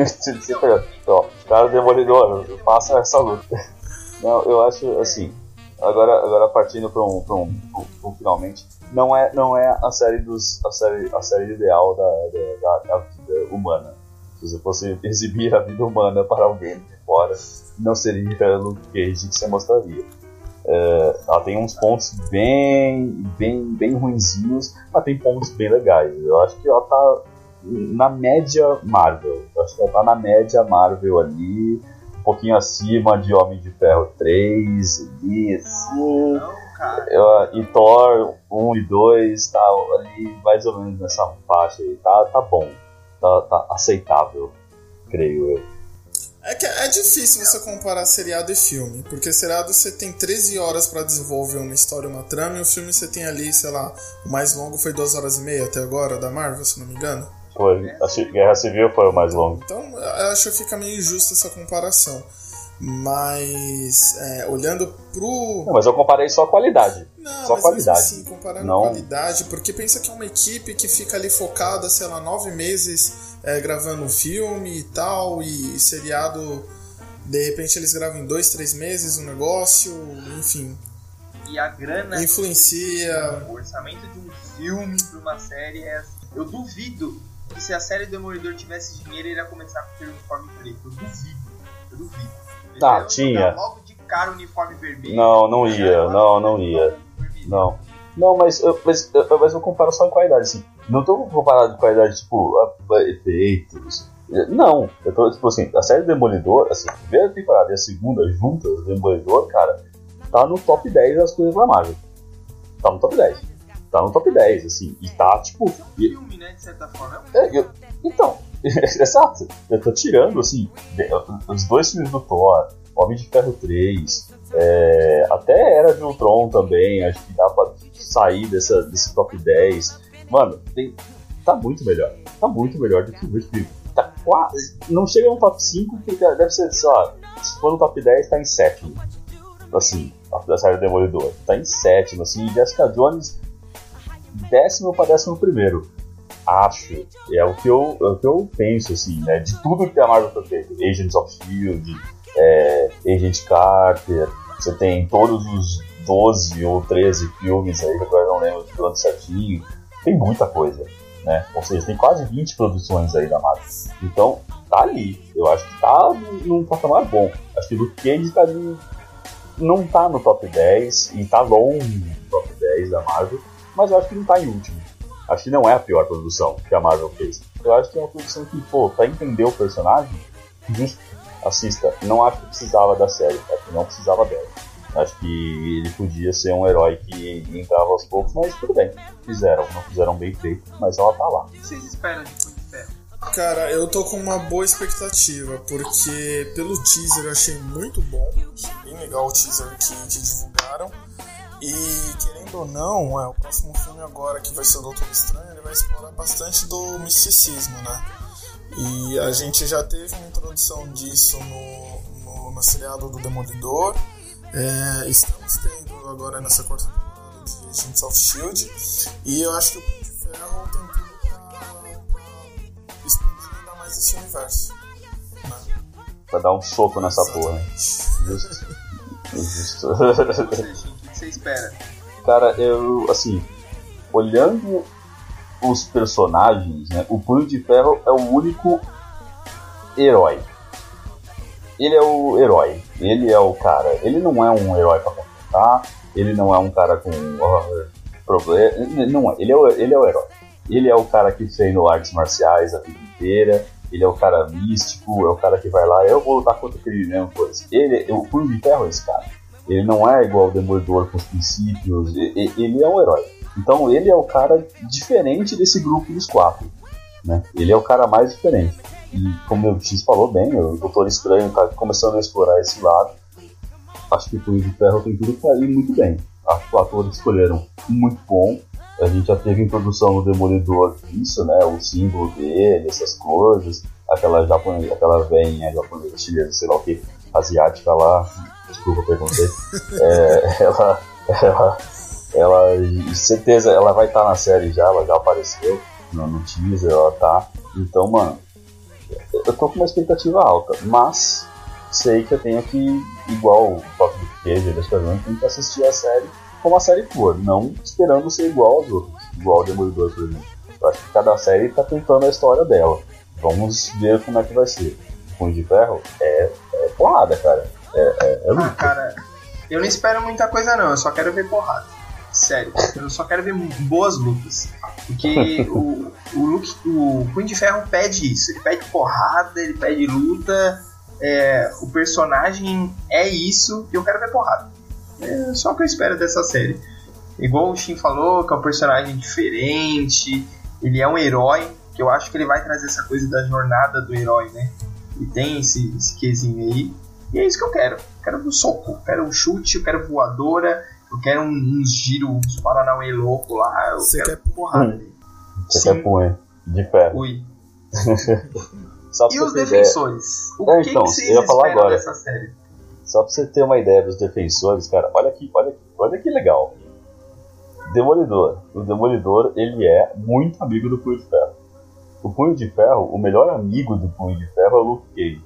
Ó, cara Demolidor, faça essa luta. Não, eu acho assim. Agora, agora partindo para um, pra um, um- um finalmente, não é, não é a série dos a série, a série ideal da, da, da- da vida humana. Se você fosse exibir a vida humana para alguém de fora, não seria Luke Cage que você mostraria. É, ela tem uns pontos bem, bem, bem ruinzinhos, mas tem pontos bem legais. Eu acho que ela tá na média Marvel. Eu acho que ela tá na média Marvel ali, um pouquinho acima de Homem de Ferro 3, ali, assim. Eu- e Thor 1 e 2, tá ali mais ou menos nessa faixa aí. Tá, tá bom, tá, tá aceitável, creio eu. É que é difícil você comparar seriado e filme, porque seriado você tem 13 horas pra desenvolver uma história, uma trama, e o filme você tem ali, sei lá, o mais longo foi 2 horas e meia até agora, da Marvel, se não me engano. Foi, a Guerra Civil foi o mais longo. Então eu acho que fica meio injusta essa comparação. Mas é, olhando pro. Não, mas eu comparei só a qualidade. Não, Só mas qualidade. mesmo assim, comparando Não. a qualidade, porque pensa que é uma equipe que fica ali focada, sei lá, nove meses é, gravando um filme e tal, e seriado, de repente eles gravam em dois, três meses um negócio, enfim, E a grana, influencia. o orçamento de um filme pra uma série é. Eu duvido que se a série Demolidor tivesse dinheiro, ele ia começar com o uniforme preto. Eu duvido. Eu duvido. Ele Ah, tinha. Logo de cara o uniforme vermelho. Não, não ia, não, não ia. Não. Não, mas, eu- mas, eu- mas eu comparo só em qualidade, assim. Não tô comparando de qualidade, tipo, efeitos. Não, eu tô, tipo assim, a série Demolidor, assim, a primeira temporada e a segunda juntas, Demolidor, cara, tá no top 10 das coisas da Marvel. Tá no top 10. Tá no top 10, assim, e tá, tipo. É um filme, né? De certa forma. é, eu- então, exato. Eu tô tirando, assim, os dois filmes do Thor, Homem de Ferro 3, é, até Era de Ultron também, acho que dá pra sair dessa, desse top 10. Mano, tem- tá muito melhor. Tá muito melhor do que o filme. Tá quase. Não chega no top 5, porque deve ser, lá, se for no top 10, tá em sétimo. Assim, da série Demolidor. Tá em sétimo, assim, Jessica Jones, décimo pra décimo primeiro acho, é o que eu, é o que eu penso, assim, né? De tudo que a Marvel foi feito. Agents of S.H.I.E.L.D., é, Agent Carter, você tem todos os 12 ou 13 filmes aí, agora não lembro do ano certinho. Tem muita coisa, né? Ou seja, tem quase 20 produções aí da Marvel. Então, tá ali. Eu acho que tá num patamar bom. Acho que o Luke Cage tá ali, não tá no top 10 e tá longe do top 10 da Marvel, mas eu acho que não tá em último. Acho que não é a pior produção que a Marvel fez. Eu acho que é uma produção que, pô, pra entender o personagem, justo, assista. Não acho que precisava da série, acho que não precisava dela. Acho que ele podia ser um herói que entrava aos poucos, mas tudo bem. Fizeram, não fizeram bem feito, mas ela tá lá. O que vocês esperam de Punho de Ferro? Cara, eu tô com uma boa expectativa, porque pelo teaser eu achei muito bom, achei bem legal o teaser que, que divulgaram. E querendo ou não, é, o próximo filme agora que vai ser o Doutor Estranho, ele vai explorar bastante do misticismo, né? E a gente já teve uma introdução disso no, no, no seriado do Demolidor. É, estamos tendo agora nessa quarta temporada de Agents of Shield. E eu acho que o Punho de Ferro tem tudo pra, pra expandir ainda mais esse universo. Né? Pra dar um soco nessa porra. Exatamente. Justo. Justo. Que você espera? Cara, eu, assim, olhando os personagens, né, o Punho de Ferro é o único herói. Ele é o herói. Ele é o cara. Ele não é um herói pra confrontar. Ele não é um cara com problema. Não é. Ele é, o, ele é o herói. Ele é o cara que treinou artes marciais a vida inteira. Ele é o cara místico. É o cara que vai lá. Eu vou lutar contra aquele mesmo coisa. Ele, o Punho de Ferro é esse cara. Ele não é igual o Demolidor com os princípios, ele é um herói. Então ele é o cara diferente desse grupo dos quatro. Né? Ele é o cara mais diferente. E como o X falou bem, o Doutor Estranho está começando a explorar esse lado. Acho que o Punho de Ferro tem tudo para ir muito bem. Acho que os atores escolheram muito bom. A gente já teve introdução no Demolidor disso, né? O símbolo dele, essas coisas. Aquela japonesa, aquela veinha japonesa, sei lá o que, asiática lá. Desculpa, perguntei. é, ela, ela, ela, certeza, ela vai estar tá na série já, ela já apareceu no, no teaser, ela tá. Então, mano, eu tô com uma expectativa alta, mas sei que eu tenho que, igual o Toque do Queijo das Casas, tenho que assistir a série como a série for, não esperando ser igual aos outros, igual o Demolidor, por exemplo. Eu acho que cada série tá tentando a história dela. Vamos ver como é que vai ser. Punho de Ferro é porrada, cara. É, é, é ah, cara, eu não espero muita coisa não, eu só quero ver porrada. Sério, eu só quero ver boas lutas. Porque o, o, Luke, o Punho de Ferro pede isso. Ele pede porrada, ele pede luta. É, o personagem é isso e eu quero ver porrada. É só o que eu espero dessa série. Igual o Shin falou, que é um personagem diferente, ele é um herói, que eu acho que ele vai trazer essa coisa da jornada do herói, né? E tem esse, esse quesinho aí. E é isso que eu quero. Eu quero um soco, quero um chute, eu quero voadora, eu quero uns giros, uns paranauê louco lá. Eu Você quero quer porrada. Hum. Você quer punho de ferro. Ui. e os defensores? Ideia. O é, que, então, que vocês eu ia falar agora. dessa série? Só pra você ter uma ideia dos defensores, cara, olha aqui, olha aqui, olha que legal. Demolidor. O Demolidor, ele é muito amigo do Punho de Ferro. O Punho de Ferro, o melhor amigo do Punho de Ferro é o Luke Cage.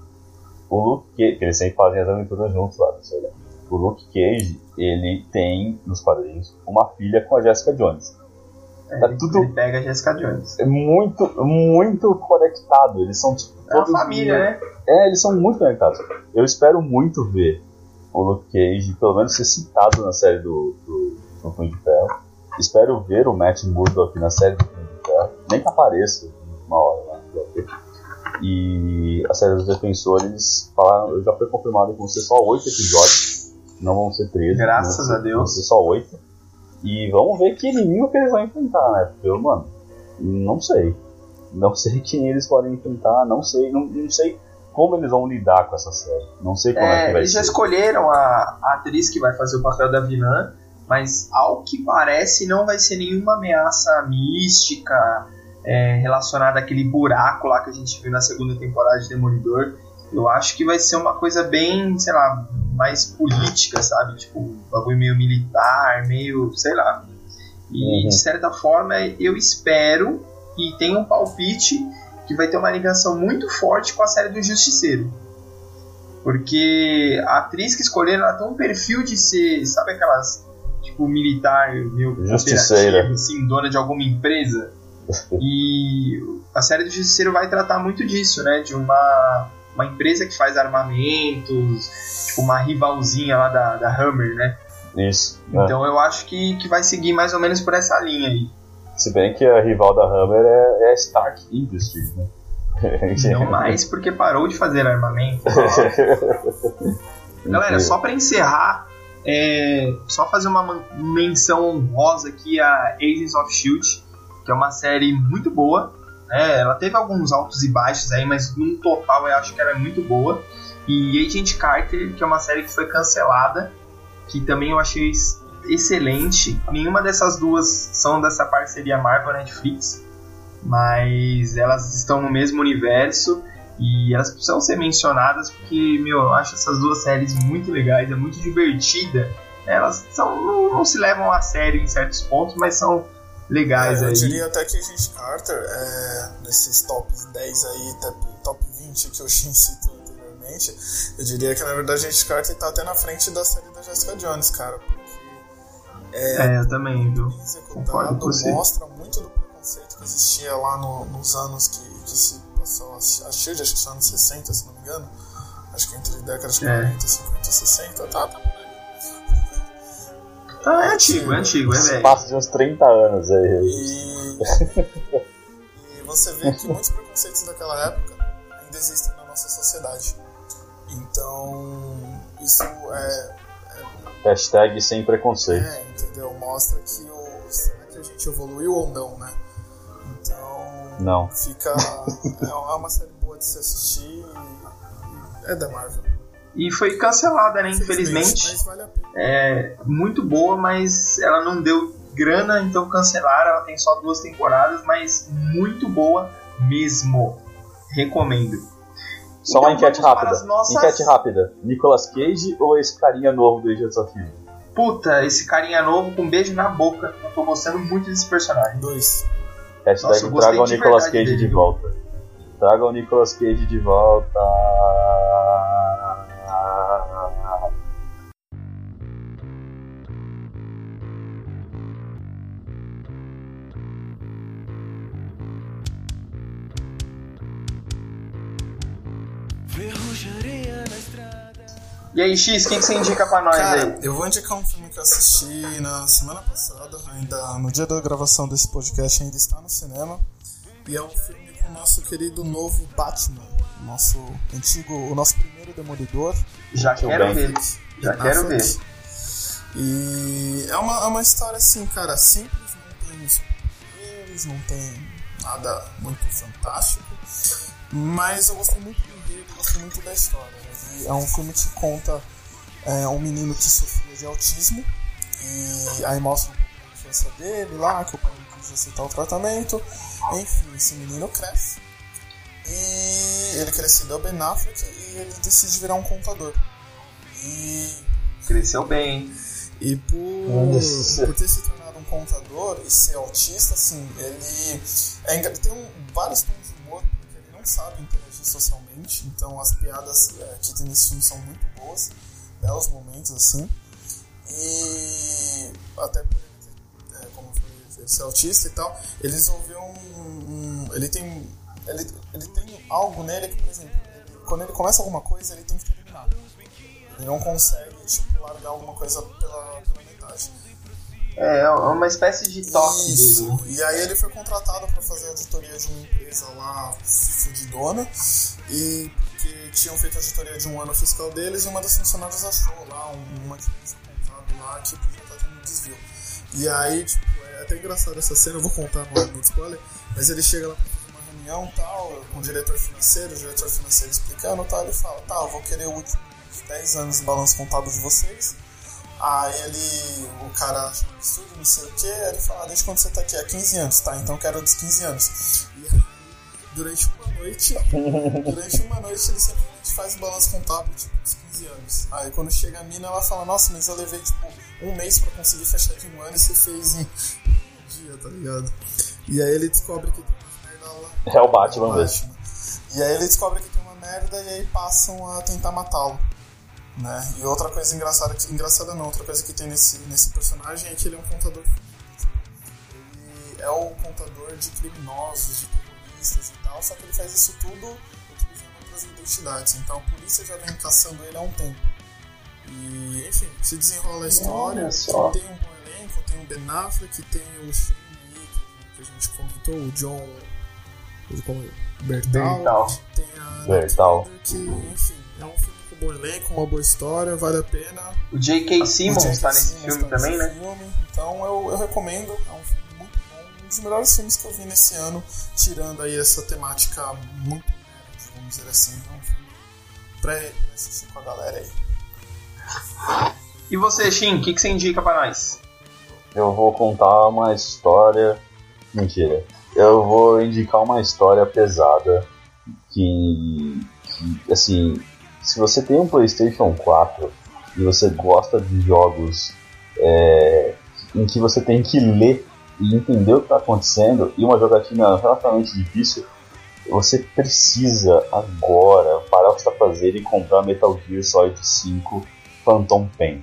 O Luke Cage, que eles sempre fazem as aventuras juntos lá, você olha. O Luke Cage, ele tem, nos quadrinhos, uma filha com a Jessica Jones. É, tá tudo ele pega a Jessica Jones. É muito, muito conectado. Eles são tipo, é uma família, né? É, eles são muito conectados. Eu espero muito ver o Luke Cage, pelo menos ser citado na série do, do, do Punho de Ferro. Espero ver o Matt Murdock na série do Punho de Ferro. Nem que apareça uma hora lá. Né? E a série dos Defensores falaram, já foi confirmado que vão ser só oito episódios. Não vão ser 13. Graças a Deus. Vão ser só oito. E vamos ver que inimigo que eles vão enfrentar, né? Porque eu, mano, não sei. Não sei quem eles podem enfrentar, não sei, não, não sei como eles vão lidar com essa série. Não sei como é, é que vai eles ser. Eles já escolheram a, a, atriz que vai fazer o papel da vilã, mas ao que parece não vai ser nenhuma ameaça mística é, relacionada àquele buraco lá que a gente viu na segunda temporada de Demolidor. Eu acho que vai ser uma coisa bem, sei lá, mais política, sabe? Tipo, um bagulho meio militar, meio, sei lá. E uhum. de certa forma eu espero e tenho um palpite que vai ter uma ligação muito forte com a série do Justiceiro. Porque a atriz que escolheram ela tem um perfil de ser, sabe aquelas tipo militar, meio Justiceira. assim, dona de alguma empresa. E a série do Justiceiro vai tratar muito disso, né? De uma uma empresa que faz armamentos, tipo uma rivalzinha lá da, da Hammer, né? Isso. É. Então é. eu acho que, que vai seguir mais ou menos por essa linha aí. Se bem que a rival da Hammer é, é Stark Industries, né? Não mais porque parou de fazer armamento. Galera, só para encerrar, é, só fazer uma menção honrosa aqui a Agents of Shield, que é uma série muito boa. Né? Ela teve alguns altos e baixos aí, mas no total eu acho que ela é muito boa. E Agent Carter, que é uma série que foi cancelada, que também eu achei excelente. Nenhuma dessas duas são dessa parceria Marvel Netflix, mas elas estão no mesmo universo e elas precisam ser mencionadas porque, meu, eu acho essas duas séries muito legais, é muito divertida. Elas são, não, não se levam a sério em certos pontos, mas são legais é, eu aí. Eu diria até que a gente Carter, é, nesses top 10 aí, top 20 que o Shin citou anteriormente, eu diria que na verdade a gente Carter tá até na frente da série da Jessica Jones, cara. Porque é, é eu também, viu? Concordo com você. mostra muito do preconceito que existia lá no, nos anos que, que se passou a, Shield, acho que são anos 60, se não me engano. Acho que entre décadas de é. 40, 50, 60, tá, tá ah, é antigo, é antigo, é velho. Passa de uns 30 anos aí. E, e você vê que muitos preconceitos daquela época ainda existem na nossa sociedade. Então, isso é, é Hashtag sem preconceito. É, entendeu? Mostra que o. Será que a gente evoluiu ou não, né? Então. Não. Fica. é uma série boa de se assistir. É da Marvel. E foi cancelada, né? Infelizmente. É muito boa, mas ela não deu grana, então cancelaram. Ela tem só duas temporadas, mas muito boa mesmo. Recomendo. Só uma Então enquete rápida. as nossas- Enquete rápida. Nicolas Cage ou esse carinha novo do of Shield? Puta, esse carinha novo com um beijo na boca. Eu tô gostando muito desse personagem. Dois. Hashtag Nossa, traga o Nicolas Cage dele, de viu? volta. Traga o Nicolas Cage de volta. E aí, X, quem que você indica pra nós Cara, aí? eu vou indicar um filme que eu assisti na semana passada, ainda no dia da gravação desse podcast, ainda está no cinema. E é um filme com o nosso querido novo Batman, o nosso antigo, o nosso primeiro demolidor. Já Muito quero bem. ver. Já quero ver. E é uma, é uma história assim, cara, simples, não tem superpoderes, não tem nada muito fantástico. Mas eu gostei muito do enredo, gostei muito da história. É um filme que conta é, um menino que sofria de autismo. E aí mostra um pouco da infância dele lá, que o pai não quis aceitar o tratamento. Enfim, esse menino cresce. E ele crescido é o Ben Affleck e ele decide virar um contador. E Cresceu bem, hein? e por, por ter se tornado um contador e ser autista, assim, ele é, tem um, vários tons de humor, porque ele não sabe interagir socialmente, então as piadas é, que tem nesse filme são muito boas, belos momentos, assim. E até por ele é, como ele ser autista e tal, ele desenvolveu um. um- ele tem. Ele, ele tem algo nele que, por exemplo, ele- quando ele começa alguma coisa, ele tem que terminar. Ele não consegue, tipo, largar alguma coisa pela, pela metade. É, é uma espécie de toque Isso. E aí ele foi contratado para fazer a auditoria de uma empresa lá fudidona. E porque tinham feito a auditoria de um ano fiscal deles e uma das funcionárias achou lá um- uma diferença contábil lá que podia estar tendo um desvio. E aí, tipo, é até engraçado essa cena, eu vou contar é muito spoiler, mas ele chega lá pra fazer uma reunião tal, com o diretor financeiro, o diretor financeiro explicando tal, ele fala, tá, eu vou querer os últimos 10 anos de balanço contábil de vocês. Aí ele, o cara um absurdo, não sei o que, ele fala, ah, desde quando você tá aqui? Há 15 anos, tá? Então eu quero dos 15 anos. E aí, durante uma noite, durante uma noite ele simplesmente faz o balanço contábil, tipo, dos 15 anos. Aí quando chega a mina, ela fala, nossa, mas eu levei, tipo, um mês pra conseguir fechar de um ano e você fez em um dia, tá ligado? E aí ele descobre que tem uma merda lá. É o Batman mesmo. Batman. E aí ele descobre que tem uma merda e aí passam a tentar matá-lo. Né? E outra coisa engraçada, que, engraçada não, outra coisa que tem nesse, nesse personagem é que ele é um contador. Ele é o contador de criminosos, de terroristas e tal, só que ele faz isso tudo utilizando outras identidades. Então a polícia já vem caçando ele há um tempo. E, enfim, se desenrola a história, tem um bom elenco, tem o Ben Affleck, tem o Shane que, a gente comentou, o John o? Bertal, Bertal. tem a Bertal. que, enfim, é um filme bom elenco, uma boa história, vale a pena. O J.K. Simmons O J.K. tá nesse Simmons filme tá também, nesse né? filme, então eu, eu recomendo, é um filme muito bom, um dos melhores filmes que eu vi nesse ano, tirando aí essa temática muito nerd, vamos dizer assim, é um filme pra assistir com a galera aí. E você, Shin, o que, que você indica pra nós? Eu vou contar uma história. Mentira. Eu vou indicar uma história pesada que, que, assim, se você tem um PlayStation 4 e você gosta de jogos é, em que você tem que ler e entender o que está acontecendo e uma jogatina relativamente difícil, você precisa agora parar o que está fazendo e comprar Metal Gear Solid 5 Phantom Pain.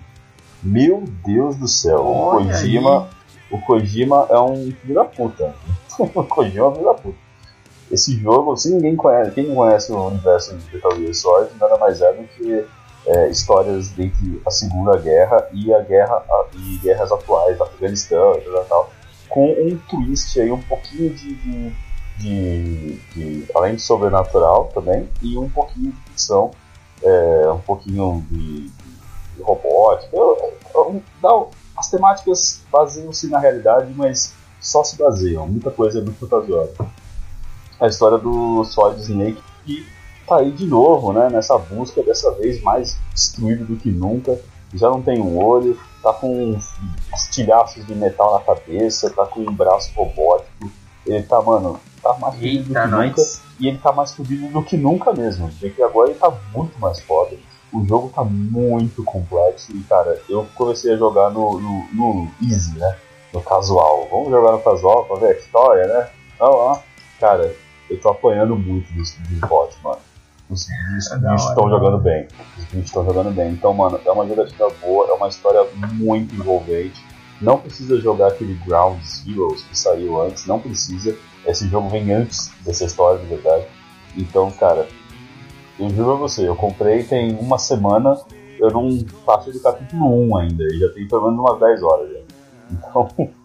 Meu Deus do céu, o Olha Kojima, o Kojima é um filho da puta. o Kojima é um filho da puta. Esse jogo, se ninguém conhece, quem não conhece o universo de Metal Gear Solid, nada mais é do que é, histórias entre a Segunda Guerra e a guerra a, e guerras atuais, Afeganistão e tal, tal, com um twist aí um pouquinho de, de, de, de- além de sobrenatural também e um pouquinho de ficção, é, um pouquinho de, de robótica. Eu- as temáticas baseiam-se na realidade, mas só se baseiam. Muita coisa é muito fantasiosa. A história do Solid Snake que tá aí de novo, né? Nessa busca, dessa vez mais destruído do que nunca. Já não tem um olho, tá com estilhaços de metal na cabeça, tá com um braço robótico. Ele tá, mano, tá mais fudido do que nós. nunca. E ele tá mais fudido do que nunca mesmo. Porque agora ele tá muito mais foda. O jogo tá muito complexo e, cara, eu comecei a jogar no, no, no easy, né? No casual. Vamos jogar no casual pra ver a história, né? Não, ó. Cara, eu tô apanhando muito dos, dos bots, mano. Os, os é bichos estão jogando bem. Os bichos estão jogando bem. Então, mano, é uma jogatina boa, é uma história muito envolvente. Não precisa jogar aquele Ground Zeroes que saiu antes, não precisa. Esse jogo vem antes dessa história, de verdade. Então, cara, eu juro a você, eu comprei tem uma semana, eu não passei do capítulo 1 ainda, e já tem pelo menos umas 10 horas já. Então,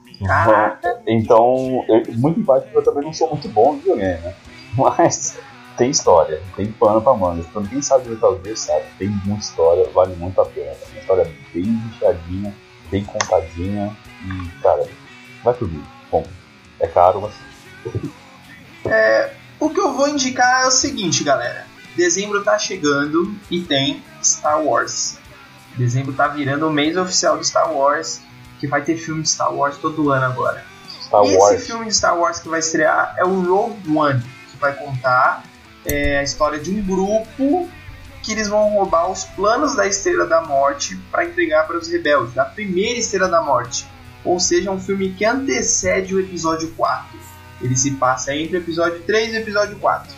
então eu, muito em parte eu também não sou muito bom videogame, né? Mas tem história, tem pano pra manga. Então quem sabe Metal Gear sabe, tem muita história, vale muito a pena. Uma história bem bichadinha, bem contadinha e, cara, vai mim. Bom, é caro, mas. é, o que eu vou indicar é o seguinte, galera. Dezembro tá chegando e tem Star Wars. Dezembro tá virando o mês oficial do Star Wars, que vai ter filme de Star Wars todo ano agora. Star Wars. esse filme de Star Wars que vai estrear é o Rogue One, que vai contar é, a história de um grupo que eles vão roubar os planos da Estrela da Morte para entregar para os rebeldes, da primeira Estrela da Morte. Ou seja, um filme que antecede o episódio 4. Ele se passa entre o episódio 3 e o episódio 4.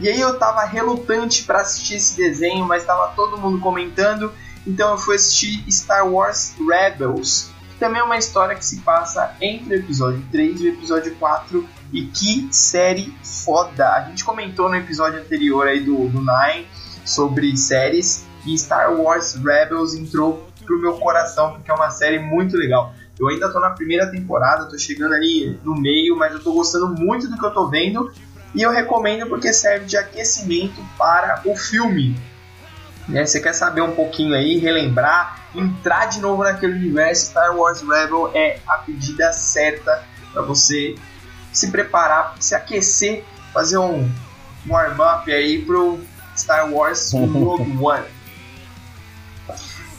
E aí eu tava relutante para assistir esse desenho, mas tava todo mundo comentando, então eu fui assistir Star Wars Rebels, também é uma história que se passa entre o episódio 3 e o episódio 4. E que série foda! A gente comentou no episódio anterior aí do, do Nine sobre séries e Star Wars Rebels entrou pro meu coração porque é uma série muito legal. Eu ainda tô na primeira temporada, tô chegando ali no meio, mas eu tô gostando muito do que eu tô vendo e eu recomendo porque serve de aquecimento para o filme. Né? Você quer saber um pouquinho aí, relembrar, entrar de novo naquele universo, Star Wars Rebel é a pedida certa para você se preparar, se aquecer, fazer um warm-up aí pro Star Wars Rogue One.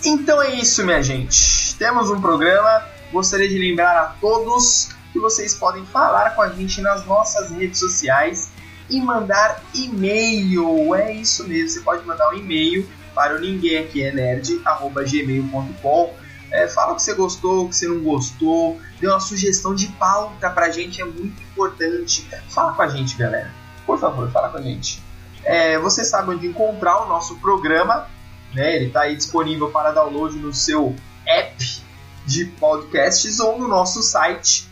Então é isso, minha gente. Temos um programa. Gostaria de lembrar a todos que vocês podem falar com a gente nas nossas redes sociais e mandar e-mail. É isso mesmo, você pode mandar um e-mail para o ninguém aqui é nerd@gmail.com. É, fala o que você gostou, o que você não gostou, dê uma sugestão de pauta pra gente, é muito importante. Fala com a gente, galera. Por favor, fala com a gente. É, você sabe onde encontrar o nosso programa, né? Ele está aí disponível para download no seu app de podcasts ou no nosso site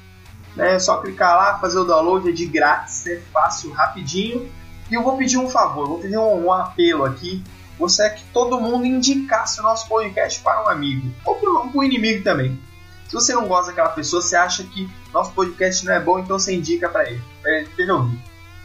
né? É só clicar lá, fazer o download, é de grátis, é fácil, rapidinho. E eu vou pedir um favor, vou pedir um, um apelo aqui. Você é que todo mundo indicasse o nosso podcast para um amigo, ou para um inimigo também. Se você não gosta daquela pessoa, você acha que nosso podcast não é bom, então você indica para ele, para ele ouvido.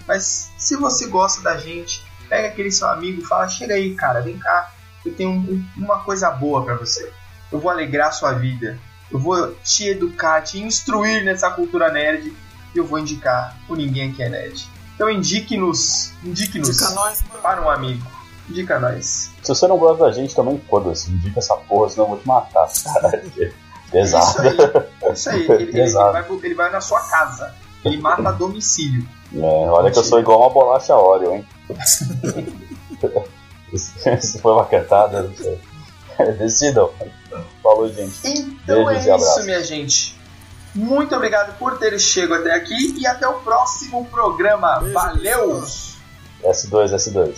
Mas se você gosta da gente, pega aquele seu amigo e fala: chega aí, cara, vem cá, eu tenho um, uma coisa boa para você. Eu vou alegrar a sua vida eu vou te educar, te instruir nessa cultura nerd e eu vou indicar o Ninguém Que é Nerd. Então indique-nos, indique-nos Indica para um amigo. Indica nós. Se você não gosta da gente também, foda-se, indica essa porra, senão eu vou te matar. Pesado. Isso aí, isso aí. Ele, ele, ele, vai, ele vai na sua casa. Ele mata a domicílio. É, olha que eu sou igual uma bolacha Oreo, hein? Isso foi uma cantada, não sei. Decidam. Falou, gente. Então Beijos é isso, minha gente. Muito obrigado por ter chegado até aqui e até o próximo programa. Beijo, Valeu! S2, S2.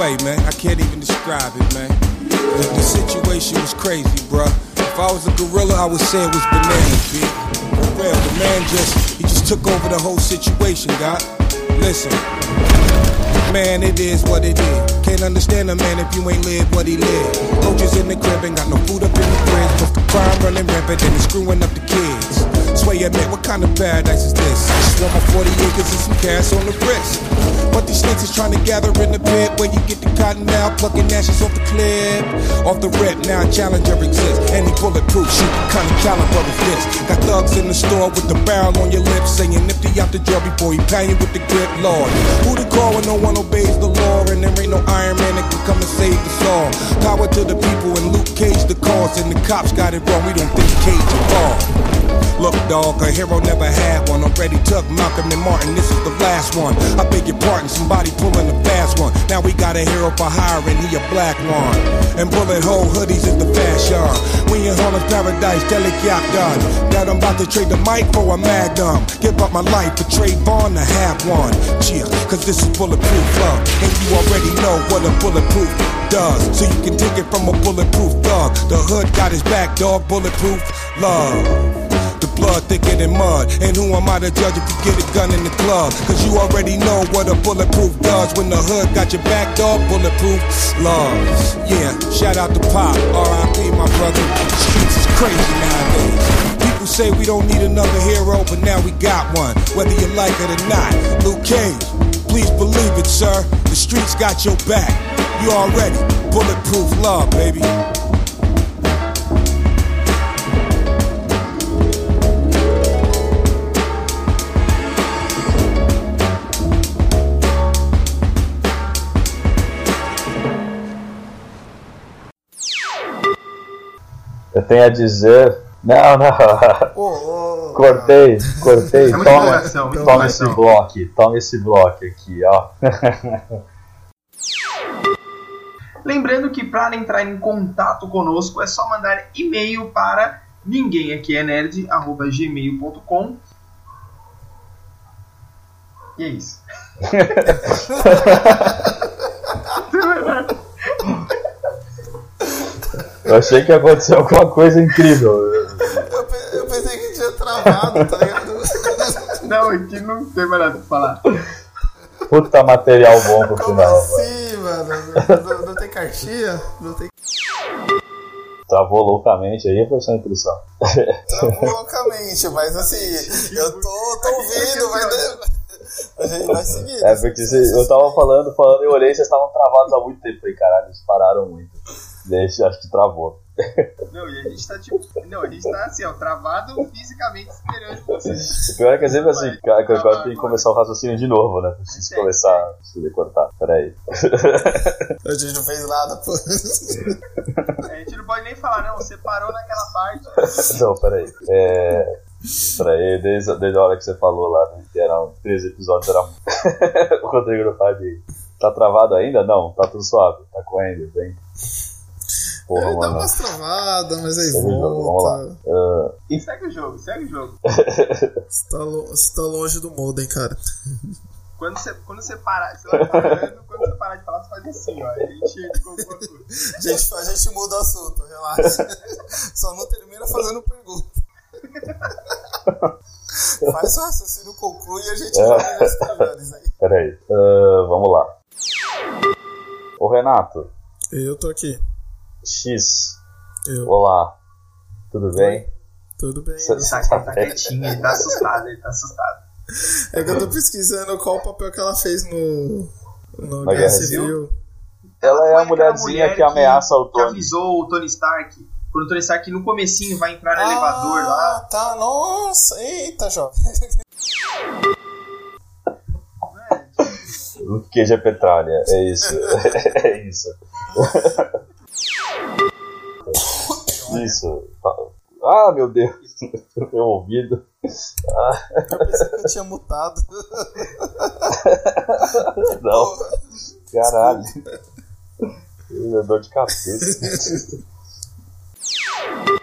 Way, man. I can't even describe it, man. The, the situation was crazy, bruh. If I was a gorilla, I would say it was bananas, B. For real, the man just, he just took over the whole situation, God. Listen. Man, it is what it is. Can't understand a man if you ain't lived what he lived. Coaches in the crib ain't got no food up in the fridge. The crime running rampant and he's screwing up the kids. Sway admit, what kind of paradise is this? Swarm of 40 acres and some cash on the wrist. But these snakes is trying to gather in the pit where you get the cotton now, plucking ashes off the clip. Off the rip, now challenger exists. Any bulletproof what kind of caliber is this? Got thugs in the store with the barrel on your lips, saying nifty out the drawer before he pound you with the grip, Lord. Who to call when no one obeys the law? And there ain't no Iron Man that can come and save us all. Power to the people and Luke Cage the cause, and the cops got it wrong. We don't think Cage involved. Look, dog, a hero never had one. Already took Malcolm and Martin, this is the last one. I beg your pardon, somebody pulling a fast one. Now we got a hero for hire and he a black one. And bullet hole hoodies is the fashion. We in Holland's paradise, delic yak done. That I'm about to trade the mic for a magnum. Give up my life for Trayvon to have one. Cheer, cause this is bulletproof love. And you already know what a bulletproof does. So you can take it from a bulletproof thug. The hood got his back, dog, bulletproof love. Blood thicker than mud. And who am I to judge if you get a gun in the club? Cause you already know what a bulletproof does. When the hood got your back, dog, bulletproof love. Yeah, shout out to Pop, RIP, my brother. The streets is crazy nowadays. People say we don't need another hero, but now we got one. Whether you like it or not. Luke Cage, please believe it, sir. The streets got your back. You already bulletproof love, baby. Eu tenho a dizer. Não, não. Ô, ô, Cortei, cortei. É Toma, toma esse bloco, toma esse bloco aqui, ó. Lembrando que para entrar em contato conosco é só mandar e-mail para ninguém aqui é nerd@gmail.com. E é isso. Eu achei que ia acontecer alguma coisa incrível. Eu, pe- eu pensei que tinha travado, tá ligado? Não, aqui não tem mais nada pra falar. Puta material bom pro Como final. mano. assim, mano? Não, não tem cartinha? Não tem Travou loucamente aí, foi só impressão. travou loucamente, mas assim, eu tô, tô ouvindo, vai. A gente vai seguir. É porque cê- eu tava falando, falando, eu olhei, vocês estavam travados há muito tempo. Falei, caralho, eles pararam muito. Daí acho que travou. Não, e a gente tá tipo. Não, a gente tá assim, ó, travado fisicamente esperando vocês. O pior é que é sempre assim, cara, que agora tem que começar o raciocínio de novo, né? Preciso começar, preciso cortar. Peraí. A gente não fez nada, pô. A gente não pode nem falar, não, você parou naquela parte. Não, peraí. É. Peraí, desde, desde a hora que você falou lá, né, que eram três episódios, era. o Rodrigo não pode. Tá travado ainda? Não, tá tudo suave. Tá correndo, bem. Porra, É, dá mano. umas travadas, mas aí Segue o jogo, vamos lá. volta. Ah, E segue o jogo, segue o jogo. Você tá, lo- você tá longe do modem, cara. Quando você, quando você parar, você vai falando, quando você parar de falar, você faz assim, ó. A gente tudo. A gente, a gente muda o assunto, relaxa. Só não termina fazendo pergunta. Faz o raciocínio conclui e a gente É. vai escrevendo isso aí. peraí. Ah, vamos lá. Ô Renato, Eu tô aqui. X. Eu. Olá. Tudo bem? Tudo bem. Cê- Ele tá, ele tá quietinho, ele tá assustado, ele tá assustado. É que eu tô pesquisando qual o papel que ela fez no. No Na Guerra Guerra Civil. Ela é a aquela mulherzinha mulher que ameaça o Que Tony. avisou o Tony Stark. Quando o Tony Stark no comecinho vai entrar no elevador lá. Ah, tá. Nossa, eita, jovem. O queijo é petralha, é isso. é isso. Isso. Ah, meu Deus. Meu ouvido. Eu pensei que eu tinha mutado. Não. Caralho. Ih, Dor de cabeça.